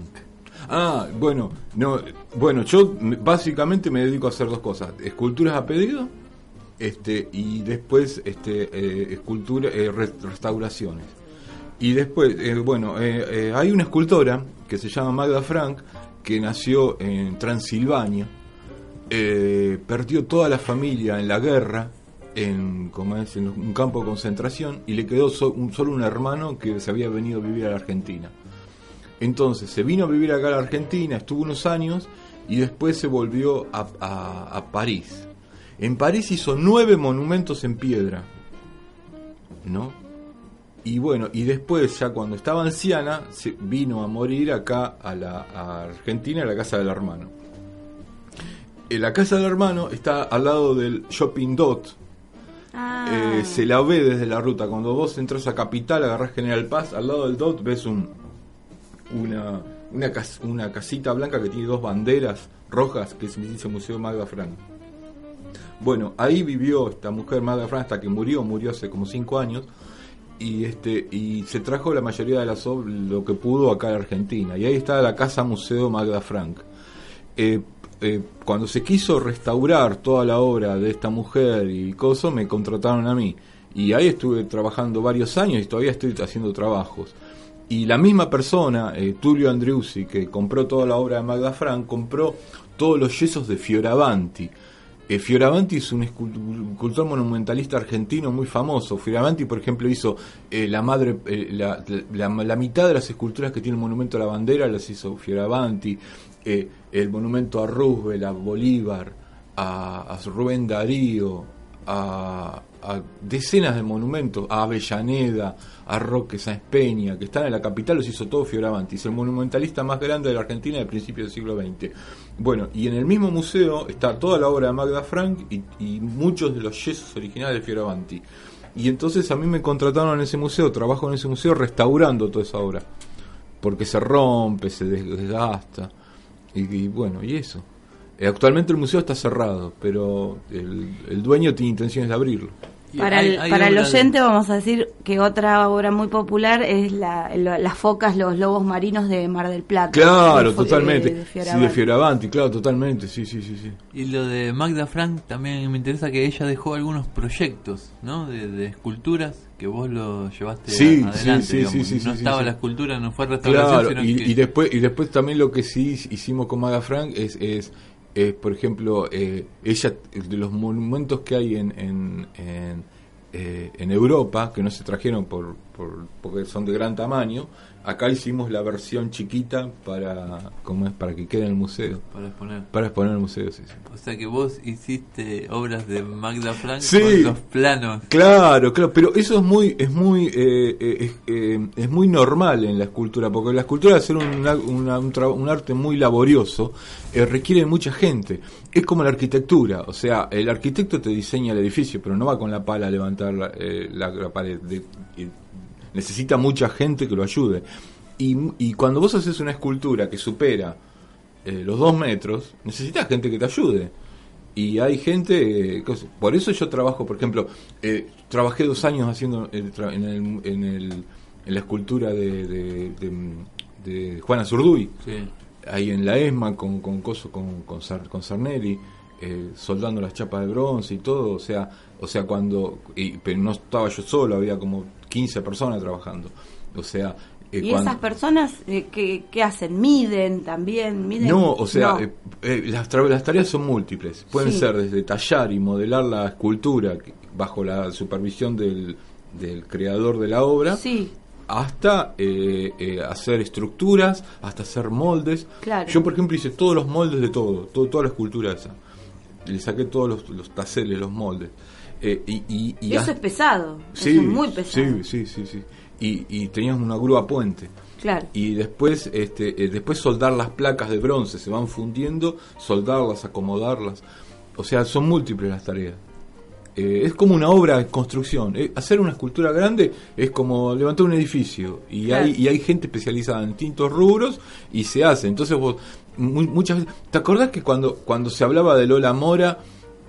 Ah, bueno, no, bueno, yo me- básicamente me dedico a hacer dos cosas: esculturas a pedido, este, y después, este, eh, escultura, eh, re- restauraciones. Y después, eh, bueno, eh, eh, hay una escultora que se llama Magda Frank que nació en Transilvania, perdió toda la familia en la guerra, en, como es, en un campo de concentración, y le quedó un, solo un hermano que se había venido a vivir a la Argentina. Entonces se vino a vivir acá a la Argentina, estuvo unos años y después se volvió a, a- a París. En París hizo nueve monumentos en piedra, ¿no? Y bueno, y después ya cuando estaba anciana, se vino a morir acá a la a Argentina, a la casa del hermano. Eh, la casa del hermano está al lado del Shopping Dot, Ah, eh, se la ve desde la ruta. Cuando vos entras a Capital, agarrás General Paz, al lado del DOT ves un, una, una, cas- una casita blanca que tiene dos banderas rojas que se dice Museo Magda Frank. Bueno, ahí vivió esta mujer Magda Frank hasta que murió, murió hace como cinco años. Y este y se trajo la mayoría de las ob- lo que pudo acá a la Argentina. Y ahí está la casa Museo Magda Frank. Eh, eh, cuando se quiso restaurar toda la obra de esta mujer y cosas, me contrataron a mí. Y ahí estuve trabajando varios años y todavía estoy haciendo trabajos. Y la misma persona, eh, Tulio Andriusi, que compró toda la obra de Magda Frank, compró todos los yesos de Fioravanti. Eh, Fioravanti es un escul- escultor monumentalista argentino muy famoso. Fioravanti, por ejemplo, hizo eh, la madre, eh, la, mitad de las esculturas que tiene el monumento a la bandera las hizo Fioravanti. El monumento a Roosevelt, a Bolívar, a, a Rubén Darío, a, a decenas de monumentos, a Avellaneda, a Roque Sáenz Peña, que están en la capital, los hizo todo Fioravanti, es el monumentalista más grande de la Argentina del principio del siglo XX. Bueno, y en el mismo museo está toda la obra de Magda Frank y, muchos de los yesos originales de Fioravanti. Y entonces a mí me contrataron en ese museo, trabajo en ese museo restaurando toda esa obra, porque se rompe, se des- desgasta, y, y bueno, y eso. Eh, Actualmente el museo está cerrado, pero el, el dueño tiene intenciones de abrirlo. Para, el, para el oyente vamos a decir que otra obra muy popular es la, la- las focas, los lobos marinos de Mar del Plata. Claro, De totalmente. de- de sí, Fioravanti. de Fioravanti, claro, totalmente, sí, sí, sí, sí. Y lo de Magda Frank también me interesa que ella dejó algunos proyectos, ¿no? De, de esculturas que vos lo llevaste Sí, a- adelante. sí, sí, sí, sí, no sí, estaba sí. la escultura, no fue restauración, Claro, sino y, que... y después y después también lo que sí hicimos con Maga Frank es, es, es, por ejemplo, eh, ella de los monumentos que hay en en, en, eh, en Europa que no se trajeron por, por porque son de gran tamaño, acá hicimos la versión chiquita para como es para que quede en el museo. Para exponer. Para exponer en el museo, sí, sí. O sea que vos hiciste obras de Magda Frank Sí. con los planos. Claro, claro, pero eso es muy, es muy, eh, eh, es, eh, es muy normal en la escultura, porque la escultura al ser una- una- un, tra- un arte muy laborioso eh, requiere de mucha gente. Es como la arquitectura, o sea, el arquitecto te diseña el edificio, pero no va con la pala a levantar la, eh, la- la pared. De- y necesita mucha gente que lo ayude. Y, y cuando vos haces una escultura que supera eh, los dos metros, necesitas gente que te ayude. Y hay gente, eh, que- por eso yo trabajo, por ejemplo, eh, trabajé dos años haciendo el tra- en, el, en, el- en la escultura de, de, de- de Juana Zurduy, Sí. ahí en la ESMA con, con, coso, con, con, Sar- con Sarnelli, eh, soldando las chapas de bronce y todo, o sea, o sea cuando, y, pero no estaba yo solo, había como 15 personas trabajando, o sea... eh, ¿Y cuando- esas personas eh, ¿qué, qué hacen? ¿Miden también? ¿Miden? no, o sea, No. eh, eh, las, tra- las tareas son múltiples. Pueden Sí. ser desde tallar y modelar la escultura bajo la supervisión del, del creador de la obra, Sí, hasta eh, eh, hacer estructuras, hasta hacer moldes. Claro. Yo, por ejemplo, hice todos los moldes de todo, todo toda la escultura esa. Le saqué todos los, los taceles, los moldes. Eh, y, y, y eso es pesado. Sí, eso es muy pesado. sí, sí, sí, sí. Y, y teníamos una grúa puente Claro. y después este eh, después soldar las placas de bronce se van fundiendo soldarlas acomodarlas o sea son múltiples las tareas Eh, es como una obra de construcción Eh, hacer una escultura grande es como levantar un edificio y Claro. hay y hay gente especializada en distintos rubros y se hace entonces vos mu- muchas veces te acordás que cuando cuando se hablaba de Lola Mora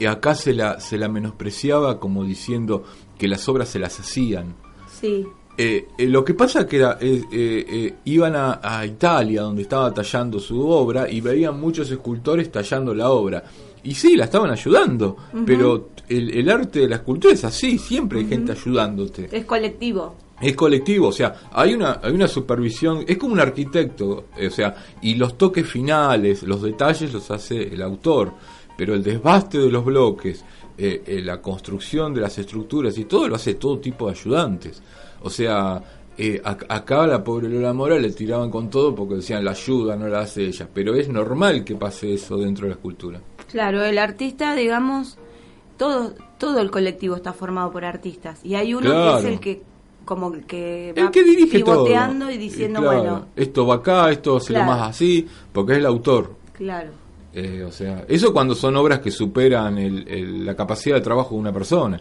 acá se la se la menospreciaba como diciendo que las obras se las hacían Sí. eh, eh, lo que pasa que era, eh, eh, eh, iban a, a Italia, donde estaba tallando su obra, y veían muchos escultores tallando la obra. Y sí, la estaban ayudando, pero el, el arte de la escultura es así, siempre hay gente ayudándote. Es colectivo. Es colectivo, o sea, hay una, hay una supervisión, es como un arquitecto, o sea, y los toques finales, los detalles los hace el autor, pero el desbaste de los bloques, eh, eh, la construcción de las estructuras y todo lo hace todo tipo de ayudantes. O sea, eh, ac- acá a la pobre Lola Mora le tiraban con todo porque decían la ayuda no la hace ella, pero es normal que pase eso dentro de la escultura. Claro, el artista, digamos, todo todo el colectivo está formado por artistas y hay uno Claro. que es el que como que El va que dirige todo. pivoteando y diciendo, claro, bueno, esto va acá, esto lo Claro. más así, porque es el autor. claro. Eh, o sea, eso cuando son obras que superan el- el- la capacidad de trabajo de una persona.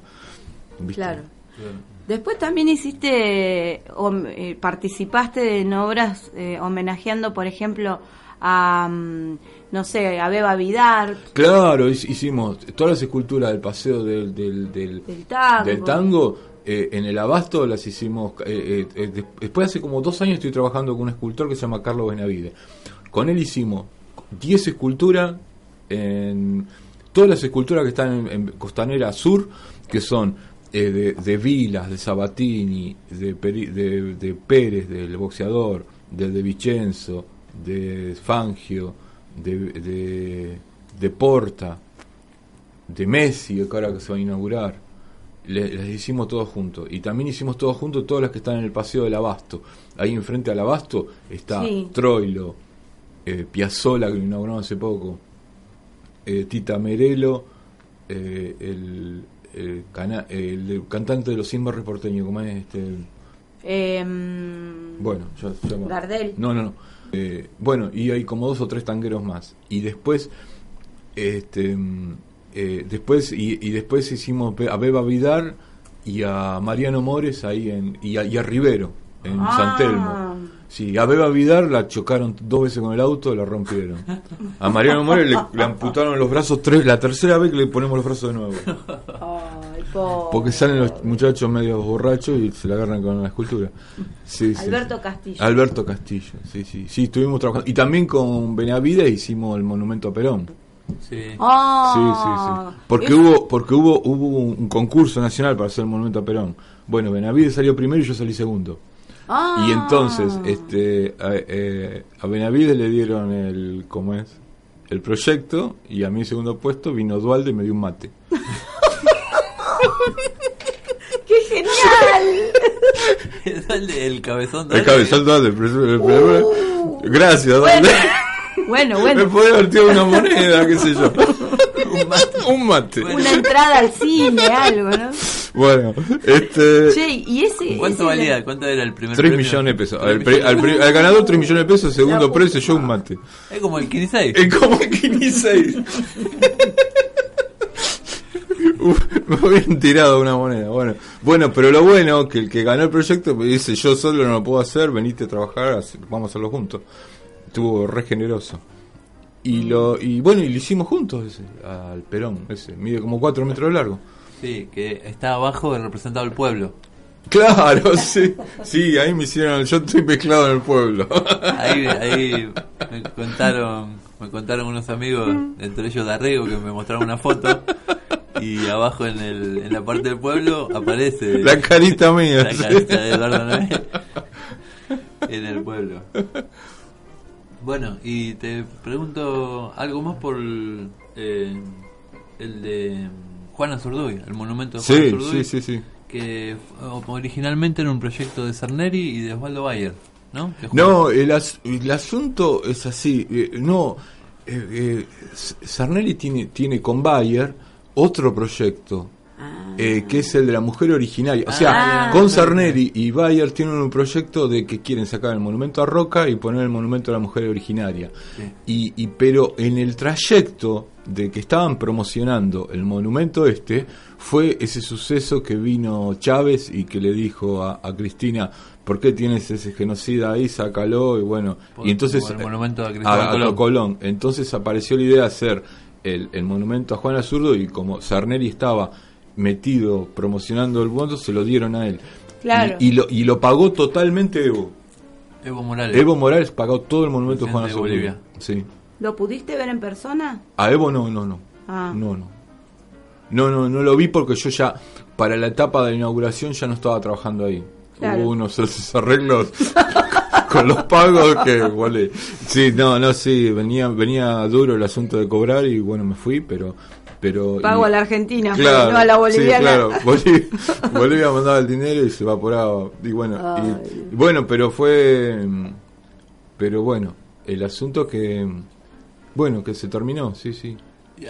¿viste? Claro. Después también hiciste, eh, participaste en obras eh, homenajeando, por ejemplo, a, mm, no sé, a Beba Vidar, Claro, hic- hicimos todas las esculturas del paseo del, del, del, del tango. del tango. eh, en el abasto las hicimos. eh, des- después, hace como dos años, estoy trabajando con un escultor que se llama Carlos Benavide. Con él hicimos 10 esculturas en todas las esculturas que están en, en Costanera Sur, que son eh, de, de Vilas, de Sabatini, de, Peri- de, de Pérez, del boxeador, de De Vicenzo, de Fangio, de, de, Porta, de Messi, que ahora que se va a inaugurar. Le- las hicimos todos juntos. Y también hicimos todos juntos todas las que están en el Paseo del Abasto. Ahí enfrente al Abasto está Sí. Troilo, eh, Piazzola, que lo inauguramos hace poco, eh, Tita Merelo, eh, el, el, cana- el cantante de los 100 barrios porteños, ¿cómo es este? Em, Bueno, ya. Gardel. No, no, no. Eh, bueno, y hay como dos o tres tangueros más. Y después, este, eh, después y, y después hicimos a Beba Vidar y a Mariano Mores ahí en y a, y a Rivero en Ah. San Telmo. Sí, a Beba Vidar la chocaron dos veces con el auto, la rompieron. A Mariano Mores le, le amputaron los brazos tres, la tercera vez que le ponemos los brazos de nuevo. Ay, pobre. Porque salen los muchachos medio borrachos y se la agarran con la escultura. Sí, Alberto sí. Castillo. Alberto Castillo, sí, sí. Sí, estuvimos trabajando. Y también con Benavides hicimos el monumento a Perón. Sí. Ah. Sí, sí, sí. Porque hubo, porque hubo, hubo un, un concurso nacional para hacer el monumento a Perón. Bueno, Benavides salió primero y yo salí segundo. Ah. Y entonces, este, a, eh, a Benavides le dieron el, ¿cómo es? El proyecto y a mi segundo puesto vino Dualde y me dio un mate. [laughs] ¡Qué genial! [laughs] El, cabezón Dualde. el pre- el pre- Gracias, Dualde. Bueno, [laughs] Me bueno. puede haber tirado una moneda, qué sé yo. un mate. [laughs] Una entrada al cine, algo, ¿no? Bueno, este. Che, y ese. ¿Cuánto ese valía? ¿Cuánto era el primer 3 premio? millones de pesos. Al, pre- al, pre- al ganador 3 millones de pesos, segundo precio, yo un mate. Es como el 15 Es como el 15 [laughs] Uf, me habían tirado una moneda. Bueno, bueno, pero lo bueno que el que ganó el proyecto me dice, yo solo no lo puedo hacer, venite a trabajar, vamos a hacerlo juntos. Estuvo re generoso. Y lo y bueno, y lo hicimos juntos ese, al Perón, ese, mide como 4 metros de largo. Sí, que está abajo representado del pueblo. Claro, [laughs] sí, sí, ahí me hicieron, yo estoy mezclado en el pueblo. Ahí, ahí [laughs] me contaron, me contaron unos amigos, entre ellos Darrego, que me mostraron una foto y abajo en, el, en la parte del pueblo aparece La carita mía, la sí. carita de Eduardo Noé en el pueblo. Bueno, y te pregunto algo más por el, eh, el de Juana Zurduy, el monumento de Juana Sí, Zurduy, sí, sí, sí. que originalmente era un proyecto de Cerneri y de Osvaldo Bayer, ¿no? No, el, as- el asunto es así. eh, no, eh, eh, S- Sarnelli tiene, tiene con Bayer otro proyecto. Eh, que es el de la mujer originaria. O sea, Ah, con bien. Sarnelli y Bayer tienen un proyecto de que quieren sacar el monumento a Roca y poner el monumento a la mujer originaria. Y, y pero en el trayecto de que estaban promocionando el monumento este, fue ese suceso que vino Chávez y que le dijo a, a Cristina, ¿por qué tienes ese genocida ahí? Sácalo, y bueno, Por- y entonces el monumento a a- a Colón. Entonces apareció la idea de hacer el, el monumento a Juan Azurdo y como Sarnelli estaba metido promocionando el voto, se lo dieron a él. Claro. Y, y lo, y lo pagó totalmente Evo. Evo Morales. Evo Morales pagó todo el monumento a Juan Presidente de. Bolivia. Sí. ¿Lo pudiste ver en persona? A Evo no, no, no. Ah. No, no. No, no, no lo vi porque yo ya, para la etapa de la inauguración, ya no estaba trabajando ahí. Claro. Hubo unos esos arreglos [laughs] con los pagos que, vale. Sí, no, no, sí, venía, venía duro el asunto de cobrar y bueno, me fui, pero. Pero Pago y- a la Argentina, Claro, no a la sí, boliviana. claro, [laughs] Bolivia, Bolivia mandaba el dinero y se evaporaba. Y bueno, y- y bueno, pero fue. Pero bueno, el asunto que. Bueno, que se terminó, sí, sí.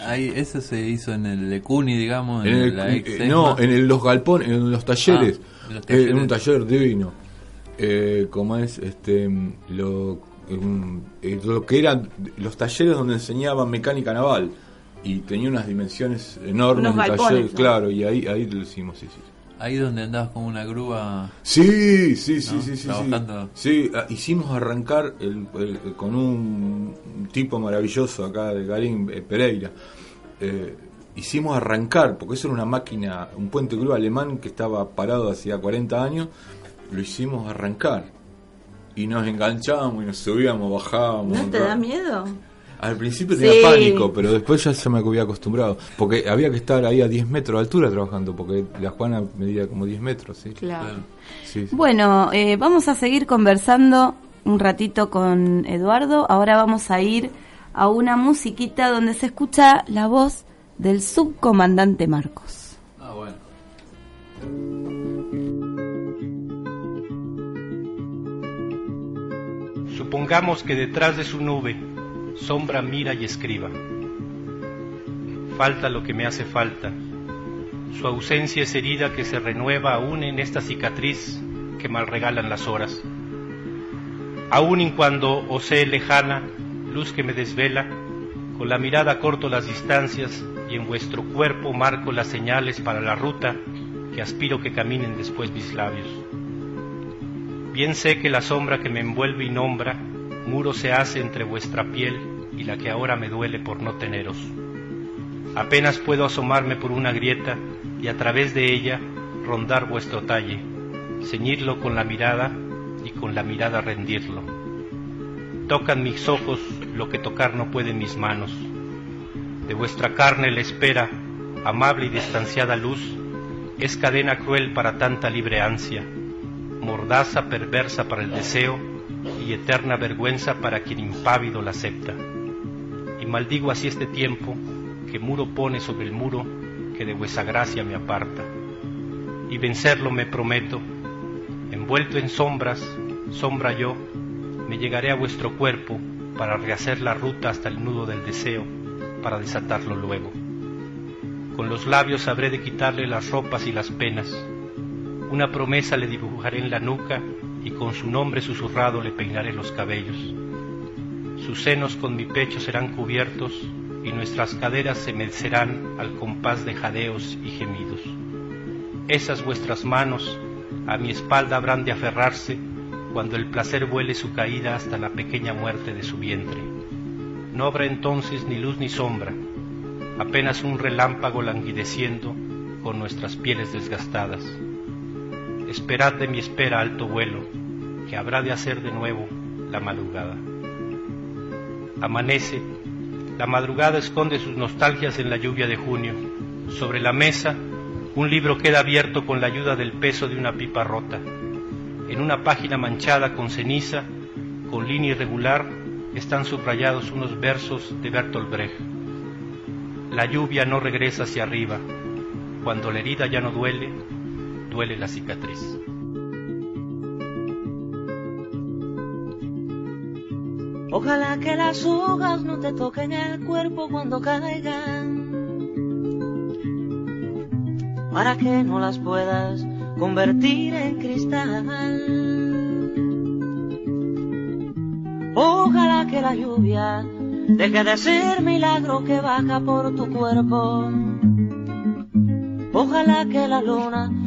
Ahí, eso se hizo en el Ecuni, digamos, en, En el- la ex eh, no, en el- los galpones, en los talleres. Ah, Eh, en un taller divino. Eh, como es este lo, eh, lo que eran los talleres donde enseñaban mecánica naval y tenía unas dimensiones enormes Unos el taller, ¿no? claro, y ahí ahí lo hicimos, sí, sí. Ahí donde andabas con una grúa. Sí, sí, sí, ¿no? sí, sí, sí. Trabajando. Sí, ah, hicimos arrancar el, el- con un tipo maravilloso acá de Garín eh, Pereira. Eh, hicimos arrancar, porque eso era una máquina, un puente grúa alemán que estaba parado hacía 40 años, lo hicimos arrancar. Y nos enganchábamos y nos subíamos, bajábamos. ¿No te da miedo? Al principio Sí. tenía pánico, pero después ya se me había acostumbrado. Porque había que estar ahí a 10 metros de altura trabajando, porque la Juana medía como 10 metros, ¿sí? Claro. Sí, sí. Bueno, eh, vamos a seguir conversando un ratito con Eduardo. Ahora vamos a ir a una musiquita donde se escucha la voz del subcomandante Marcos. Ah, bueno. Supongamos que detrás de su nube sombra mira y escriba. Falta lo que me hace falta, Su ausencia es herida que se renueva aún en esta cicatriz que mal regalan las horas. Aún en cuando osé lejana, luz que me desvela, con la mirada corto las distancias y en vuestro cuerpo marco las señales para la ruta que aspiro que caminen después mis labios. Bien sé que la sombra que me envuelve y nombra, muro se hace entre vuestra piel y la que ahora me duele por no teneros. Apenas puedo asomarme por una grieta y a través de ella rondar vuestro talle, ceñirlo con la mirada y con la mirada rendirlo. Tocan mis ojos lo que tocar no pueden mis manos. De vuestra carne la espera, amable y distanciada luz, es cadena cruel para tanta libre ansia, mordaza perversa para el deseo y eterna vergüenza para quien impávido la acepta. Y maldigo así este tiempo que muro pone sobre el muro que de vuesa gracia me aparta. Y vencerlo me prometo, envuelto en sombras, sombra yo, me llegaré a vuestro cuerpo para rehacer la ruta hasta el nudo del deseo, para desatarlo luego. Con los labios habré de quitarle las ropas y las penas. Una promesa le dibujaré en la nuca y con su nombre susurrado le peinaré los cabellos. Sus senos con mi pecho serán cubiertos y nuestras caderas se mecerán al compás de jadeos y gemidos. Esas vuestras manos a mi espalda habrán de aferrarse cuando el placer vuele su caída hasta la pequeña muerte de su vientre. No habrá entonces ni luz ni sombra, apenas un relámpago languideciendo con nuestras pieles desgastadas. Esperad de mi espera alto vuelo, que habrá de hacer de nuevo la madrugada. Amanece, la madrugada esconde sus nostalgias en la lluvia de junio. Sobre la mesa, un libro queda abierto con la ayuda del peso de una pipa rota. En una página manchada con ceniza, con línea irregular, están subrayados unos versos de Bertolt Brecht. La lluvia no regresa hacia arriba. Cuando la herida ya no duele, duele la cicatriz. Ojalá que las hojas no te toquen el cuerpo cuando caigan, para que no las puedas convertir en cristal. Ojalá que la lluvia deje de ser milagro que baja por tu cuerpo. Ojalá que la luna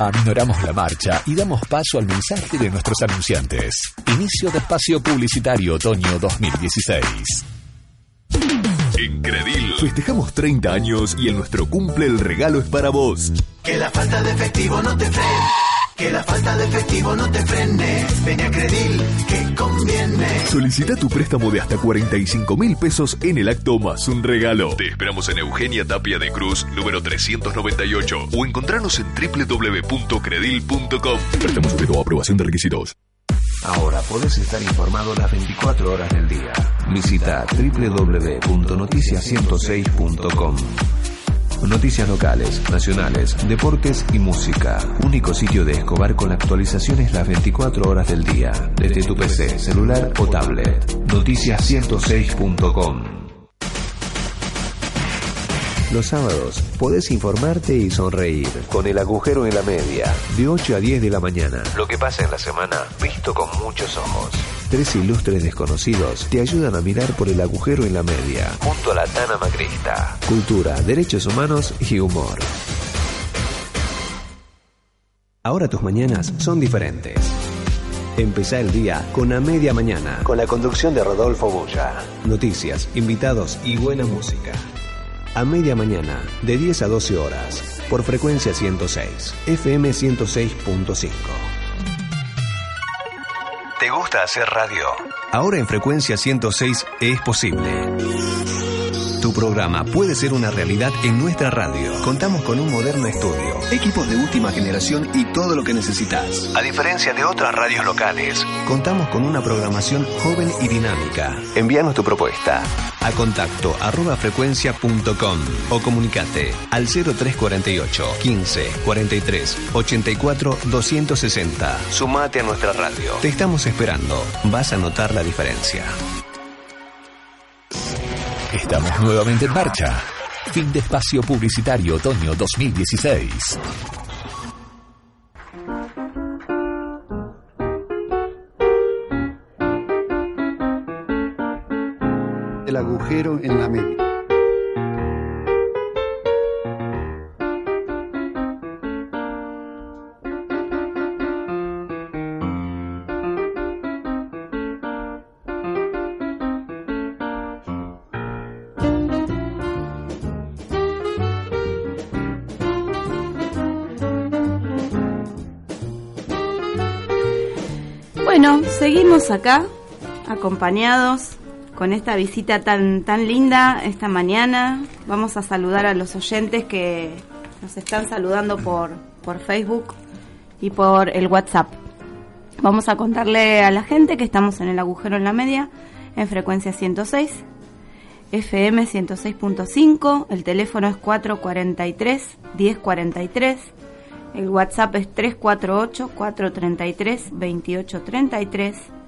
Aminoramos la marcha y damos paso al mensaje de nuestros anunciantes. Inicio de espacio publicitario otoño 2016. En Credil festejamos 30 años y en nuestro cumple el regalo es para vos. Que la falta de efectivo no te frene. Que la falta de efectivo no te frene. Ven a Credil, que conviene. Solicita tu préstamo de hasta 45 mil pesos en el acto más un regalo. Te esperamos en Eugenia Tapia de Cruz, número 398. O encontrarnos en www.credil.com. Préstamo sujeto a aprobación de requisitos. Ahora podés estar informado las 24 horas del día. Visita www.noticias106.com. Noticias locales, nacionales, deportes y música. Único sitio de Escobar con actualizaciones las 24 horas del día. Desde tu PC, celular o tablet. Noticias106.com. Los sábados podés informarte y sonreír con el agujero en la media, de 8 a 10 de la mañana. Lo que pasa en la semana, visto con muchos ojos. Tres ilustres desconocidos te ayudan a mirar por el agujero en la media, junto a la Tana Macrista. Cultura, derechos humanos y humor. Ahora tus mañanas son diferentes. Empezá el día con a media mañana, con la conducción de Rodolfo Bulla. Noticias, invitados y buena música. A media mañana, de 10 a 12 horas, por frecuencia 106, FM 106.5. ¿Te gusta hacer radio? Ahora en frecuencia 106 es posible. Tu programa puede ser una realidad en nuestra radio. Contamos con un moderno estudio, equipos de última generación y todo lo que necesitas. A diferencia de otras radios locales, contamos con una programación joven y dinámica. Envíanos tu propuesta a contacto arroba o comunicate al 0348 15 43 84 260. Sumate a nuestra radio. Te estamos esperando. Vas a notar la diferencia. Estamos nuevamente en marcha. Fin de espacio publicitario otoño 2016. El agujero en la media. Acá, acompañados con esta visita tan, tan linda esta mañana. Vamos a saludar a los oyentes que nos están saludando por, por Facebook y por el WhatsApp. Vamos a contarle a la gente que estamos en el agujero en la media, en frecuencia 106, FM 106.5, el teléfono es 443 1043, el WhatsApp es 348 433 2833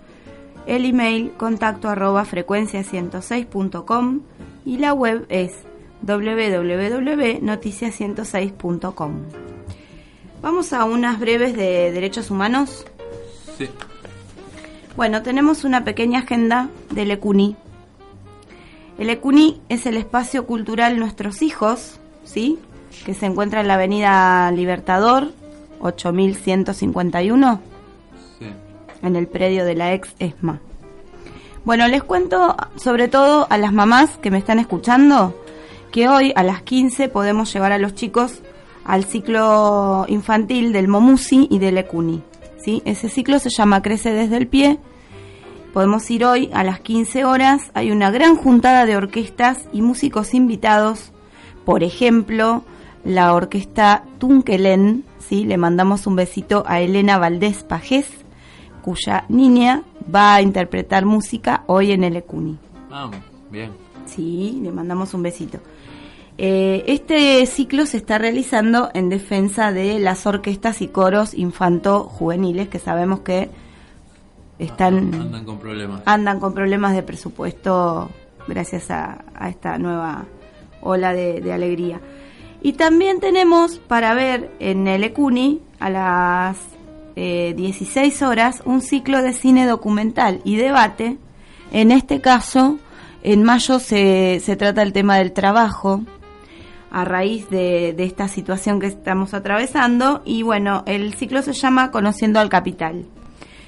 el email contacto arroba frecuencia106.com y la web es www.noticias106.com. Vamos a unas breves de derechos humanos. Sí. Bueno, tenemos una pequeña agenda del ECUNI. El ECUNI es el espacio cultural Nuestros Hijos, ¿sí? Que se encuentra en la avenida Libertador, 8151 en el predio de la ex ESMA. Bueno, les cuento sobre todo a las mamás que me están escuchando que hoy a las 15 podemos llevar a los chicos al ciclo infantil del Momusi y del Ecuni. ¿sí? Ese ciclo se llama Crece desde el pie. Podemos ir hoy a las 15 horas. Hay una gran juntada de orquestas y músicos invitados. Por ejemplo, la orquesta Tunkelen. ¿sí? Le mandamos un besito a Elena Valdés Pajés cuya niña va a interpretar música hoy en el Ecuni. Ah, bien. Sí, le mandamos un besito. Eh, este ciclo se está realizando en defensa de las orquestas y coros infanto-juveniles que sabemos que están Andan con problemas. andan con problemas de presupuesto gracias a, a esta nueva ola de, de alegría. Y también tenemos para ver en el ECUNI a las eh, 16 horas un ciclo de cine documental y debate. En este caso, en mayo se, se trata el tema del trabajo a raíz de, de esta situación que estamos atravesando y bueno, el ciclo se llama Conociendo al Capital.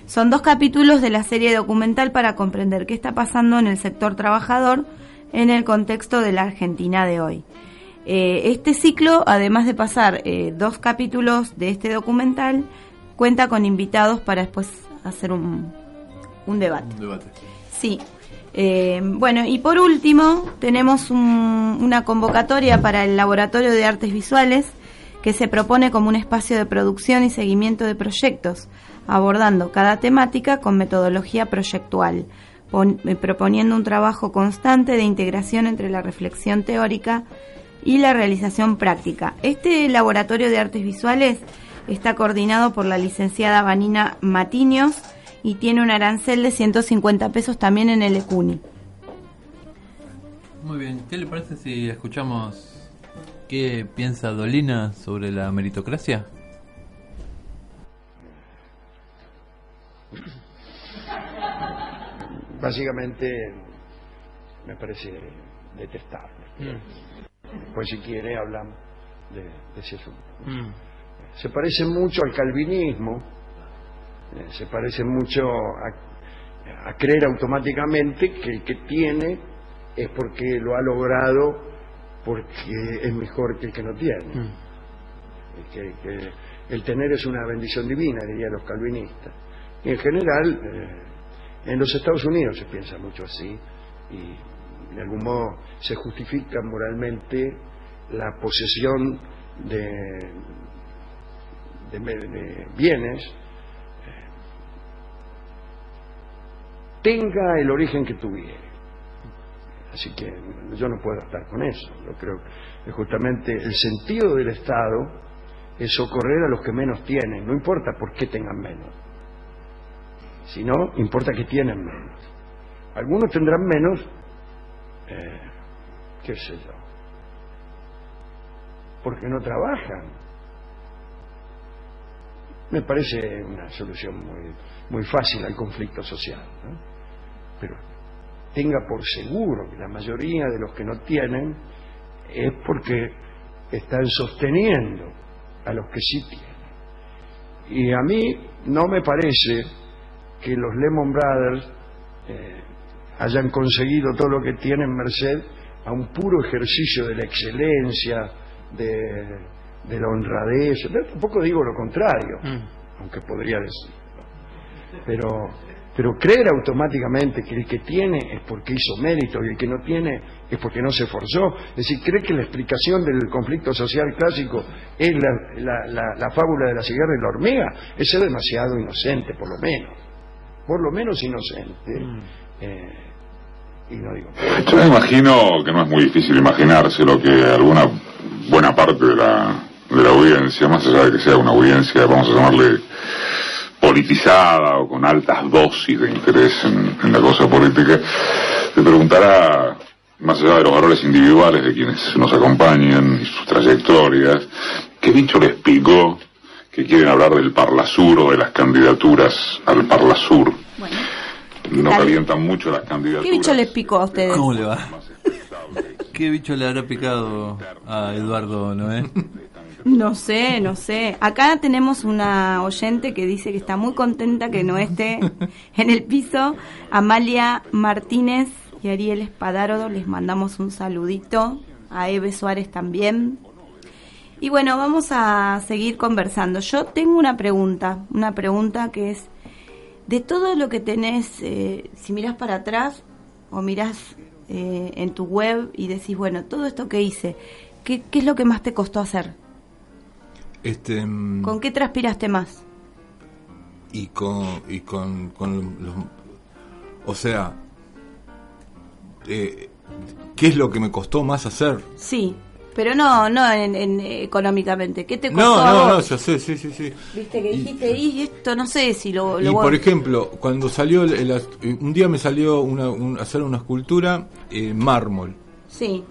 Son dos capítulos de la serie documental para comprender qué está pasando en el sector trabajador en el contexto de la Argentina de hoy. Eh, este ciclo, además de pasar eh, dos capítulos de este documental, cuenta con invitados para después hacer un, un debate. Un debate. Sí. Eh, bueno, y por último, tenemos un- una convocatoria para el Laboratorio de Artes Visuales que se propone como un espacio de producción y seguimiento de proyectos, abordando cada temática con metodología proyectual, pon- eh, proponiendo un trabajo constante de integración entre la reflexión teórica y la realización práctica. Este Laboratorio de Artes Visuales está coordinado por la licenciada Vanina Matiños y tiene un arancel de 150 pesos también en el ECUNI. Muy bien, ¿qué le parece si escuchamos qué piensa Dolina sobre la meritocracia? Básicamente me parece detestable. Pues si quiere hablamos de, de ese asunto. Se parece mucho al calvinismo, eh, se parece mucho a, a creer automáticamente que el que tiene es porque lo ha logrado porque es mejor que el que no tiene. Que, que el tener es una bendición divina, dirían los calvinistas. Y en general, eh, en los Estados Unidos se piensa mucho así y de algún modo se justifica moralmente la posesión de, de, bienes, eh, tenga el origen que tuviere. Así que yo no puedo estar con eso. Yo creo que justamente el sentido del Estado es socorrer a los que menos tienen, no importa por qué tengan menos, sino importa que tienen menos. Algunos tendrán menos, eh, qué sé yo, porque no trabajan. Me parece una solución muy, muy fácil al conflicto social, pero tenga por seguro que la mayoría de los que no tienen es porque están sosteniendo a los que sí tienen. Y a mí no me parece que los Lemon Brothers eh, hayan conseguido todo lo que tienen merced a un puro ejercicio de la excelencia, de, de la honradez. Pero tampoco digo lo contrario, aunque podría decirlo. Pero, pero creer automáticamente que el que tiene es porque hizo mérito y el que no tiene es porque no se esforzó. Es decir, cree que la explicación del conflicto social clásico es la, la- la- la fábula de la cigarra y la hormiga, es ser demasiado inocente, por lo menos. Por lo menos inocente. Eh, y no digo. Yo me imagino que no es muy difícil imaginarse lo que alguna buena parte de la, de la audiencia, más allá de que sea una audiencia, vamos a llamarle politizada o con altas dosis de interés en, en la cosa política, se preguntará, más allá de los valores individuales de quienes nos acompañan y sus trayectorias, ¿qué bicho les picó que quieren hablar del Parlasur o de las candidaturas al Parlasur? No tal? calientan mucho las candidaturas. ¿Qué bicho les picó a ustedes? ¿Cómo le va? ¿Qué bicho le habrá picado a Eduardo Noé? No sé, no sé. Acá tenemos una oyente que dice que está muy contenta que no esté [laughs] en el piso. Amalia Martínez y Ariel Espadaro, les mandamos un saludito. A Eve Suárez también. Y bueno, vamos a seguir conversando. Yo tengo una pregunta, una pregunta que es, de todo lo que tenés, eh, si mirás para atrás o mirás eh, en tu web y decís, bueno, todo esto que hice, ¿qué, qué es lo que más te costó hacer? Este, mm, ¿Con qué transpiraste más? y con y con, con los o sea eh, ¿Qué es lo que me costó más hacer? Sí, pero no, no en, en, eh, económicamente. ¿Qué te costó No, no, no, ya sé, sí, sí, sí. Viste que dijiste, y esto no sé si lo, lo Y por ejemplo, cuando salió, el- el- un día me salió una, un- hacer una escultura en mármol, Sí,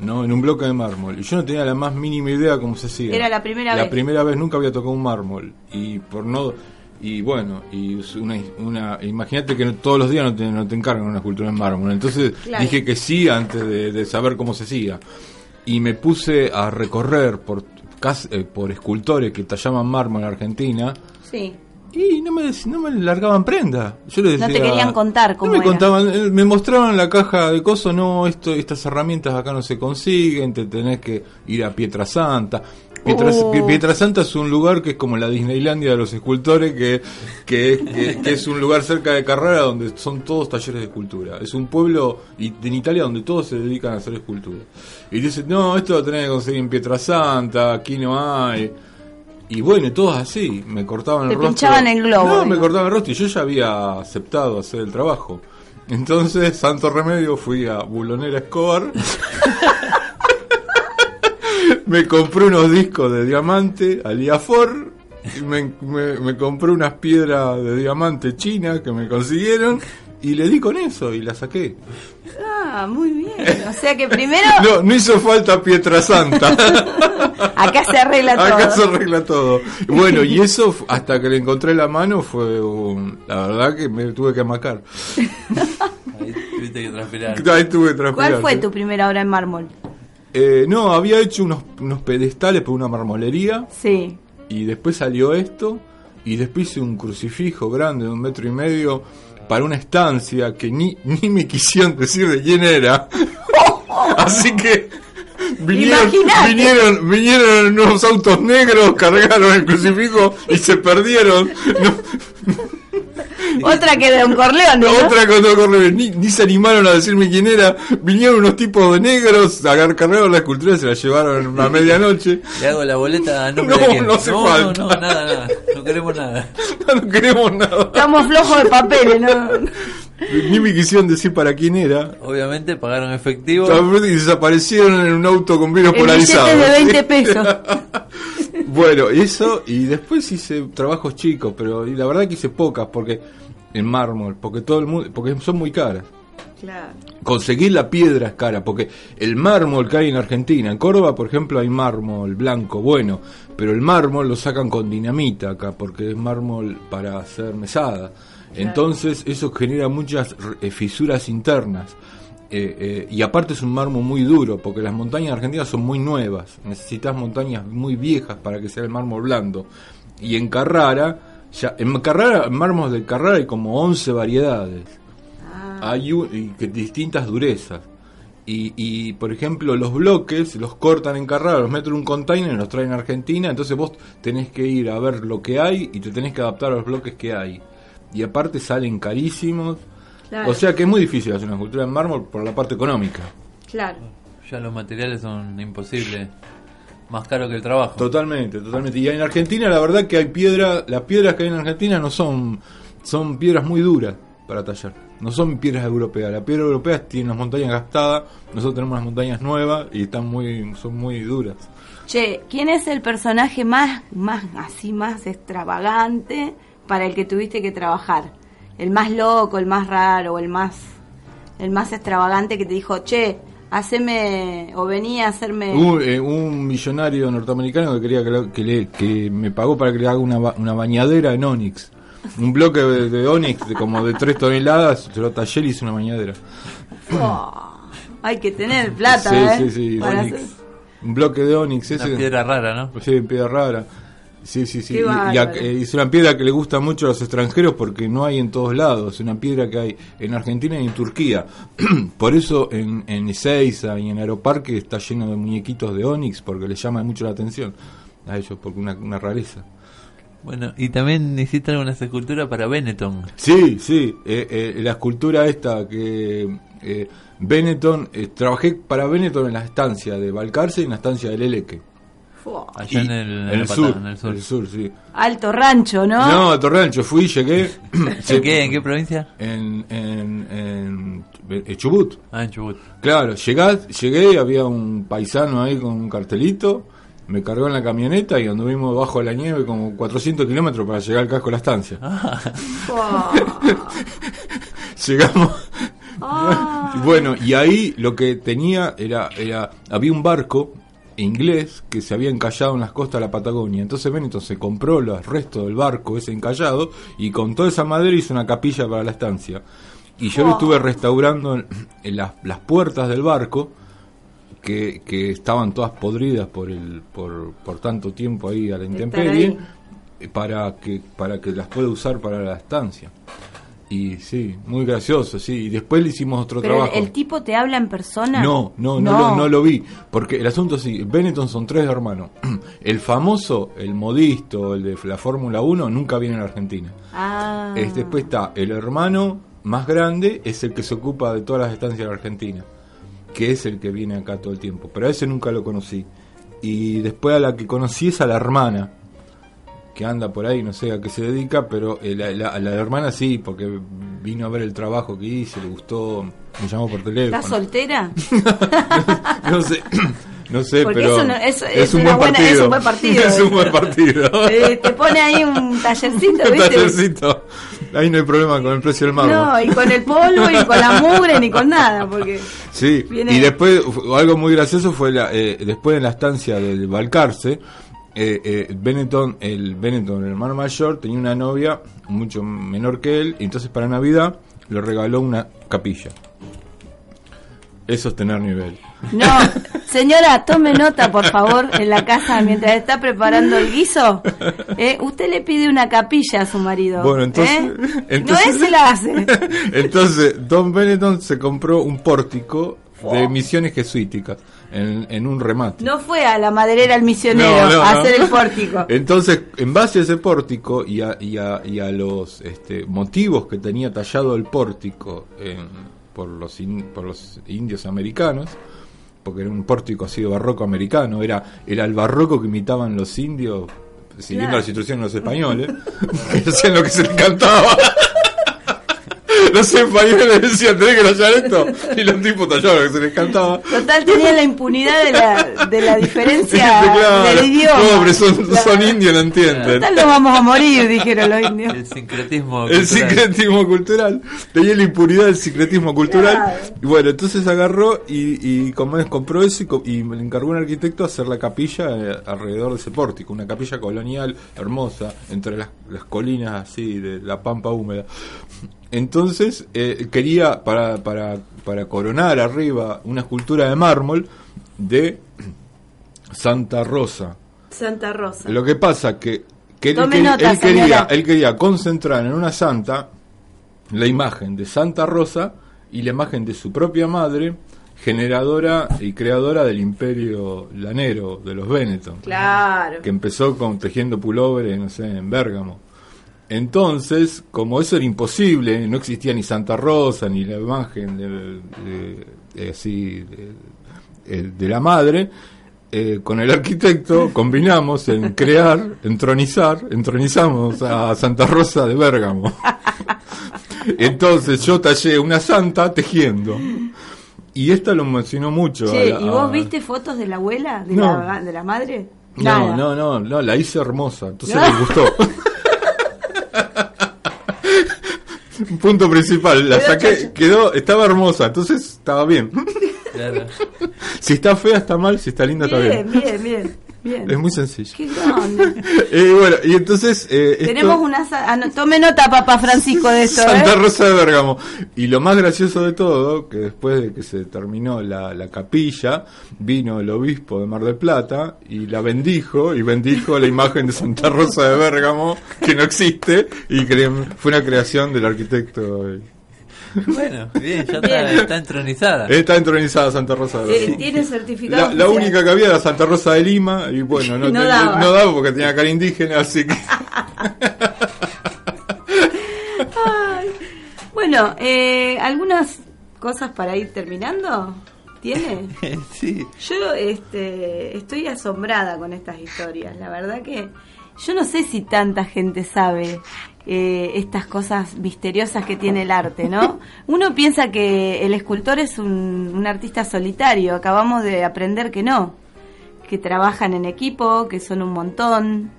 ¿no? En un bloque de mármol. Y yo no tenía la más mínima idea cómo se hacía. Era la primera La vez. primera vez nunca había tocado un mármol. Y por no. Y bueno, y una, una imagínate que no- todos los días no te, no te encargan una escultura en mármol. Entonces Claro. dije que sí antes de, de saber cómo se hacía. Y me puse a recorrer por, eh, por escultores que tallaban mármol en Argentina. sí. Y no me, no me largaban prenda. Yo les No decía, te querían contar cómo no me era. contaban, eh, me mostraban la caja de coso, no, esto, estas herramientas acá no se consiguen, te tenés que ir a. Pietra, Oh. Pie- Pietrasanta es un lugar que es como la Disneylandia de los escultores, que, que, es- que- que es un lugar cerca de Carrara donde son todos talleres de escultura. Es un pueblo en Italia donde todos se dedican a hacer escultura. Y dicen, no, esto lo tenés que conseguir en Pietrasanta, aquí no hay. Y bueno, y todos así, me cortaban Te el rostro. pinchaban el globo, No, me cortaban el rostro y yo ya había aceptado hacer el trabajo. Entonces, santo remedio, fui a Bulonera Escobar. [laughs] me compré unos discos de diamante al Iafor. y Me, me- me compré unas piedras de diamante china que me consiguieron. Y le di con eso y la saqué. Ah, muy bien. O sea que primero [laughs] No, no hizo falta Pietrasanta. [laughs] acá se arregla todo. Acá se arregla todo. Bueno, y eso hasta que le encontré la mano fue un- la verdad que me tuve que amacar. [laughs] Ahí tuviste que transpirar. Ahí tuve que transpirar. ¿Cuál fue tu primera obra en mármol? Eh, no, había hecho unos, unos pedestales por una marmolería Sí. y después salió esto y después hice un crucifijo grande de un metro y medio para una estancia que ni, ni me quisieron [laughs] decir de quién era. [laughs] Así que vinieron, Imaginate. vinieron, vinieron unos autos negros, cargaron el crucifijo y se perdieron. No, Otra que de un Corleone. ¿no? Otra cosa corre, ni, ni se animaron a decirme quién era. Vinieron unos tipos de negros, agar- cargaron la escultura y se la llevaron a medianoche. Le hago la boleta a nombre No, de no hace no, falta. No, no, nada, nada. No queremos nada. [laughs] No queremos nada. Estamos flojos de papeles, ¿no? Ni me quisieron decir para quién era. Obviamente pagaron efectivo. Y desaparecieron en un auto con vidrios polarizados. de 20 [laughs] pesos. [laughs] Bueno, eso, y después hice trabajos chicos, pero y la verdad que hice pocas, porque en mármol, porque todo el mundo, porque son muy caras. Claro. Conseguir la piedra es cara, porque el mármol que hay en Argentina, en Córdoba, por ejemplo, hay mármol blanco, bueno, pero el mármol lo sacan con dinamita acá, porque es mármol para hacer mesada. Entonces, eso genera muchas eh, fisuras internas. Eh, eh, y aparte es un mármol muy duro, porque las montañas argentinas son muy nuevas. Necesitas montañas muy viejas para que sea el mármol blando. Y en Carrara, ya, en Carrara, en mármol de Carrara hay como 11 variedades hay un- y que distintas durezas. Y, y, por ejemplo, los bloques los cortan en Carrara, los meten en un container y los traen a Argentina. Entonces vos tenés que ir a ver lo que hay y te tenés que adaptar a los bloques que hay. Y aparte salen carísimos. Claro. O sea que es muy difícil hacer una escultura en mármol por la parte económica. Claro. Ya los materiales son imposibles. Más caro que el trabajo. Totalmente, totalmente. Y en Argentina la verdad que hay piedra, las piedras que hay en Argentina no son, son piedras muy duras para tallar. No son piedras europeas. Las piedras europeas tienen las montañas gastadas, nosotros tenemos unas montañas nuevas y están muy, son muy duras. Che, ¿quién es el personaje más, más así, más extravagante para el que tuviste que trabajar? El más loco, el más raro, el más, el más extravagante que te dijo, che, haceme, o venía a hacerme... Un, eh, un millonario norteamericano que quería que, le- que, le- que me pagó para que le haga una, ba- una bañadera en Onyx. Un bloque de, de Onyx de como de 3 toneladas, se lo tallé y hice una bañadera. Oh, hay que tener [laughs] plata, sí, ¿eh? sí, sí, Onyx. hacer- Un bloque de Onyx. Una ese. piedra rara, ¿no? Sí, piedra rara. Sí, sí, sí. Qué Y- y es una piedra que le gusta mucho a los extranjeros porque no hay en todos lados. Es una piedra que hay en Argentina y en Turquía. [clears throat] Por eso en, en Ezeiza y en Aeroparque está lleno de muñequitos de Onyx porque les llama mucho la atención a ellos, porque una, una rareza. Bueno, y también hiciste algunas esculturas para Benetton. Sí, sí. eh, eh, la escultura esta que eh, Benetton, eh, trabajé para Benetton en la estancia de Balcarce y en la estancia del Eleque. Allá en el, en el sur, en el sur. en el sur, sí. Alto rancho, ¿no? No, a Torreancho fui, llegué. [coughs] ¿En qué, ¿En qué provincia? En, en, en Chubut. Ah, en Chubut. Claro, llegá, llegué y había un paisano ahí con un cartelito, me cargó en la camioneta y anduvimos bajo la nieve como 400 kilómetros para llegar al casco de la estancia. [laughs] [laughs] Llegamos. Y [laughs] bueno, y ahí lo que tenía era, era, había un barco inglés que se había encallado en las costas de la Patagonia. Entonces Benetton se compró los restos del barco ese encallado y con toda esa madera hizo una capilla para la estancia. Y yo lo estuve restaurando en, en las, las puertas del barco que, que estaban todas podridas por el por, por tanto tiempo ahí a la intemperie eh, para que para que las pueda usar para la estancia. Y sí, muy gracioso, sí. Y después le hicimos otro Pero trabajo. el tipo te habla en persona. No, no, no, Lo, no lo vi. Porque el asunto es así, Benetton son tres hermanos. [clears throat] El famoso, el modisto, el de la Fórmula 1, nunca viene a la Argentina. Ah. Es- después está el hermano más grande, es el que se ocupa de todas las estancias de la Argentina. Que es el que viene acá todo el tiempo. Pero a ese nunca lo conocí. Y después a la que conocí es a la hermana. Que anda por ahí, no sé a qué se dedica, pero eh, la, la- a la hermana sí, porque vino a ver el trabajo que hice, le gustó, me llamó por teléfono. ¿Estás soltera? [laughs] no sé, [coughs] no sé, Porque pero eso no- eso es, es un buen buena- partido. [laughs] es un buen partido Es un buen eso. partido. Eh, te pone ahí un tallercito, Un ¿viste? tallercito. Ahí no hay problema con el precio del mármol. No, y con el polvo, y con la mugre, ni con nada, porque... Sí, Viene- y después algo muy gracioso fue la, eh, después en la estancia del Balcarce, eh, eh, Benetton, el Benetton, el hermano mayor, tenía una novia mucho menor que él, y entonces para Navidad le regaló una capilla. Eso es tener nivel. No, [laughs] señora, tome nota, por favor, en la casa mientras está preparando el guiso. ¿eh? Usted le pide una capilla a su marido. Bueno, entonces- ¿eh? entonces- no él se la hace. [laughs] Entonces, Don Benetton se compró un pórtico de misiones jesuíticas en, en un remate. No fue a la maderera al misionero No, no, a no. hacer el pórtico. [laughs] Entonces, en base a ese pórtico y a, y a- y a los este, motivos que tenía tallado el pórtico en- por, los in- por los indios americanos, porque era un pórtico así de barroco americano, era, era el barroco que imitaban los indios, siguiendo Claro. las instrucciones de los españoles, [laughs] que hacían lo que se les cantaba. Los españoles decían, tenés que tallar esto, y los tipos tallaban que se les cantaba. Total, tenía la impunidad de la, de la diferencia [laughs] Claro, del idioma. Pobre, son, Claro. son indios, no entienden. Total, no vamos a morir, dijeron los indios. El sincretismo. El cultural. sincretismo cultural. Tenía la impunidad del sincretismo cultural. Claro. Y bueno, entonces agarró y, y como es, compró eso y, y le encargó a un arquitecto hacer la capilla eh, alrededor de ese pórtico. Una capilla colonial hermosa entre las, las colinas así de la pampa húmeda. Entonces eh, quería para, para, para coronar arriba una escultura de mármol de Santa Rosa. Santa Rosa. Lo que pasa que, que él, quería- nota, él quería, señora. él quería concentrar en una santa la imagen de Santa Rosa y la imagen de su propia madre, generadora y creadora del imperio lanero de los Benetton, Claro. que empezó con tejiendo pulóveres, no sé, en Bérgamo. Entonces, como eso era imposible, no existía ni Santa Rosa ni la imagen de, así de, de la madre, eh, con el arquitecto [laughs] combinamos en crear, entronizar, entronizamos a Santa Rosa de Bérgamo. [laughs] Entonces yo tallé una santa tejiendo. Y esta lo mencionó mucho. Che, a ¿y vos a- viste fotos de la abuela? ¿De, No. la, de la madre? No, Nada. no, no, no, la hice hermosa. Entonces No. les gustó. [laughs] [laughs] Punto principal, la Quedó saqué, quedó, estaba hermosa, entonces estaba bien. Claro. [laughs] Si está fea está mal, si está linda está Bien, bien. bien, bien. Es muy sencillo. Qué grande. [laughs] Eh, bueno, y entonces eh, esto- Tenemos una... ah, no, tome nota, papá Francisco, de esto, Santa ¿eh? Rosa de Bergamo. Y lo más gracioso de todo, que después de que se terminó la, la capilla, vino el obispo de Mar del Plata y la bendijo, y bendijo la imagen de Santa Rosa de Bergamo, que no existe, y cre- fue una creación del arquitecto. Bueno, bien, ya Bien. está, está entronizada. Está entronizada Santa Rosa de Bergamo. tiene certificado La, única que había era Santa Rosa de Lima, y bueno, no, [laughs] No te- daba. no daba porque tenía cara indígena, así que... Ay. Bueno, eh, algunas cosas para ir terminando. ¿Tiene? [laughs] sí. Yo este, estoy asombrada con estas historias. La verdad que yo no sé si tanta gente sabe eh, estas cosas misteriosas que tiene el arte, ¿no? [laughs] Uno piensa que el escultor es un, un artista solitario, acabamos de aprender que no, que trabajan en equipo, que son un montón.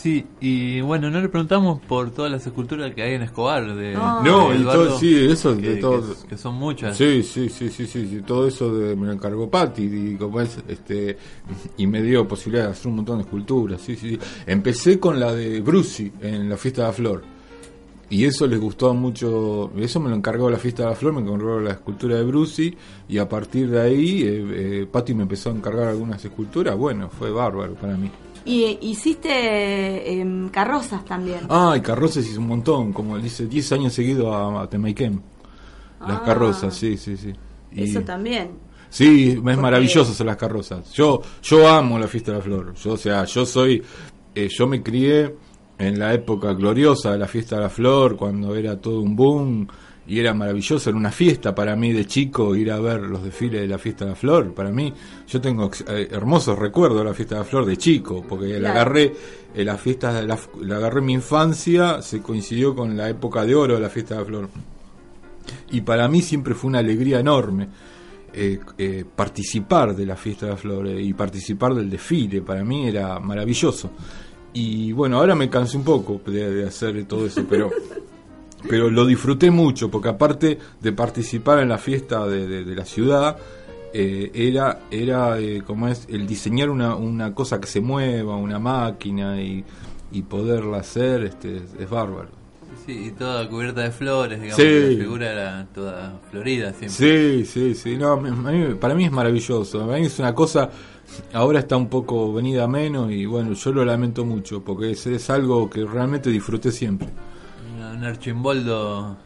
Sí, y bueno, no le preguntamos por todas las esculturas que hay en Escobar. De, Ah. No, de y Eduardo, todo, sí, eso que, de todo. que son muchas. Sí, sí, sí, sí, sí, sí, todo eso de, me lo encargó Patti y como es, este, y me dio posibilidad de hacer un montón de esculturas, sí, sí. sí. Empecé con la de Bruci en la fiesta de la flor. Y eso les gustó mucho, eso me lo encargó la fiesta de la flor, me encargó la escultura de Bruci y a partir de ahí eh, eh, Patti me empezó a encargar algunas esculturas, bueno, fue bárbaro para mí. Y eh, hiciste em, carrozas también. Ah, y carrozas hice un montón, como dice, 10 años seguidos a, a Temaiken. Las Ah. carrozas, sí, sí, sí. Y- Eso también. Sí, es maravilloso hacer las carrozas. Yo yo amo la fiesta de la flor. Yo, o sea, yo soy, eh, yo me crié en la época gloriosa de la fiesta de la flor, cuando era todo un boom y era maravilloso, era una fiesta para mí de chico ir a ver los desfiles de la fiesta de la flor. Para mí, yo tengo eh, hermosos recuerdos de la fiesta de la flor de chico, porque la agarré, eh, la fiesta de la, la agarré en mi infancia, se coincidió con la época de oro de la fiesta de la flor. Y para mí siempre fue una alegría enorme eh, eh, participar de la fiesta de la flor y participar del desfile. Para mí era maravilloso. Y bueno, ahora me cansé un poco de, de hacer todo eso, pero, [laughs] pero lo disfruté mucho, porque aparte de participar en la fiesta de, de- de la ciudad, eh, era, era eh, como es, el diseñar una, una cosa que se mueva, una máquina y, y poderla hacer, este, es, es bárbaro. Sí, y toda cubierta de flores, digamos. Sí. La figura era toda florida siempre. Sí, sí, sí. No, mí- para mí es maravilloso. Para mí es una cosa. Ahora está un poco venida a menos y bueno, yo lo lamento mucho porque es, es algo que realmente disfruté siempre. Un archimboldo.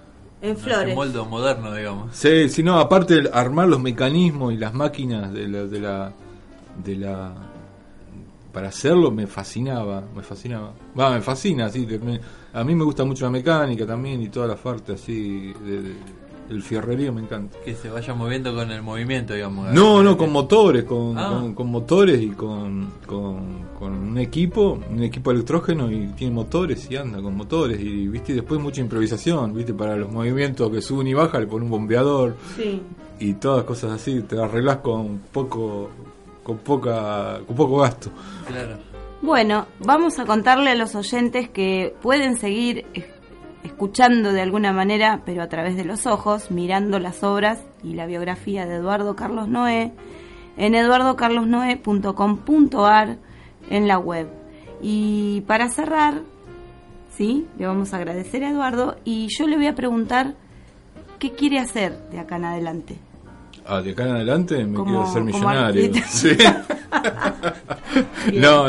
En un flores. moderno, digamos. Sí, sí, no, aparte el armar los mecanismos y las máquinas de la, de la, de la para hacerlo me fascinaba, me fascinaba. Va, me fascina, sí. de- me- a mí me gusta mucho la mecánica también y toda la parte así de, de- del fierrerío me encanta. Que se vaya moviendo con el movimiento, digamos. No, no, con motores, con, Ah. con, con motores y con, con, con un equipo, un equipo electrógeno y tiene motores y anda con motores y viste y después mucha improvisación, viste para los movimientos que suben y bajan le pone un bombeador Sí. y todas cosas así, te arreglas con poco con poca con poco gasto. Claro. Bueno, vamos a contarle a los oyentes que pueden seguir escuchando de alguna manera, pero a través de los ojos, mirando las obras y la biografía de Eduardo Carlos Noé en eduardocarlosnoé.com.ar en la web. Y para cerrar, sí, le vamos a agradecer a Eduardo y yo le voy a preguntar qué quiere hacer de acá en adelante. Ah, de acá en adelante me Como- quiero como millonario. Sí. [laughs] [laughs] no,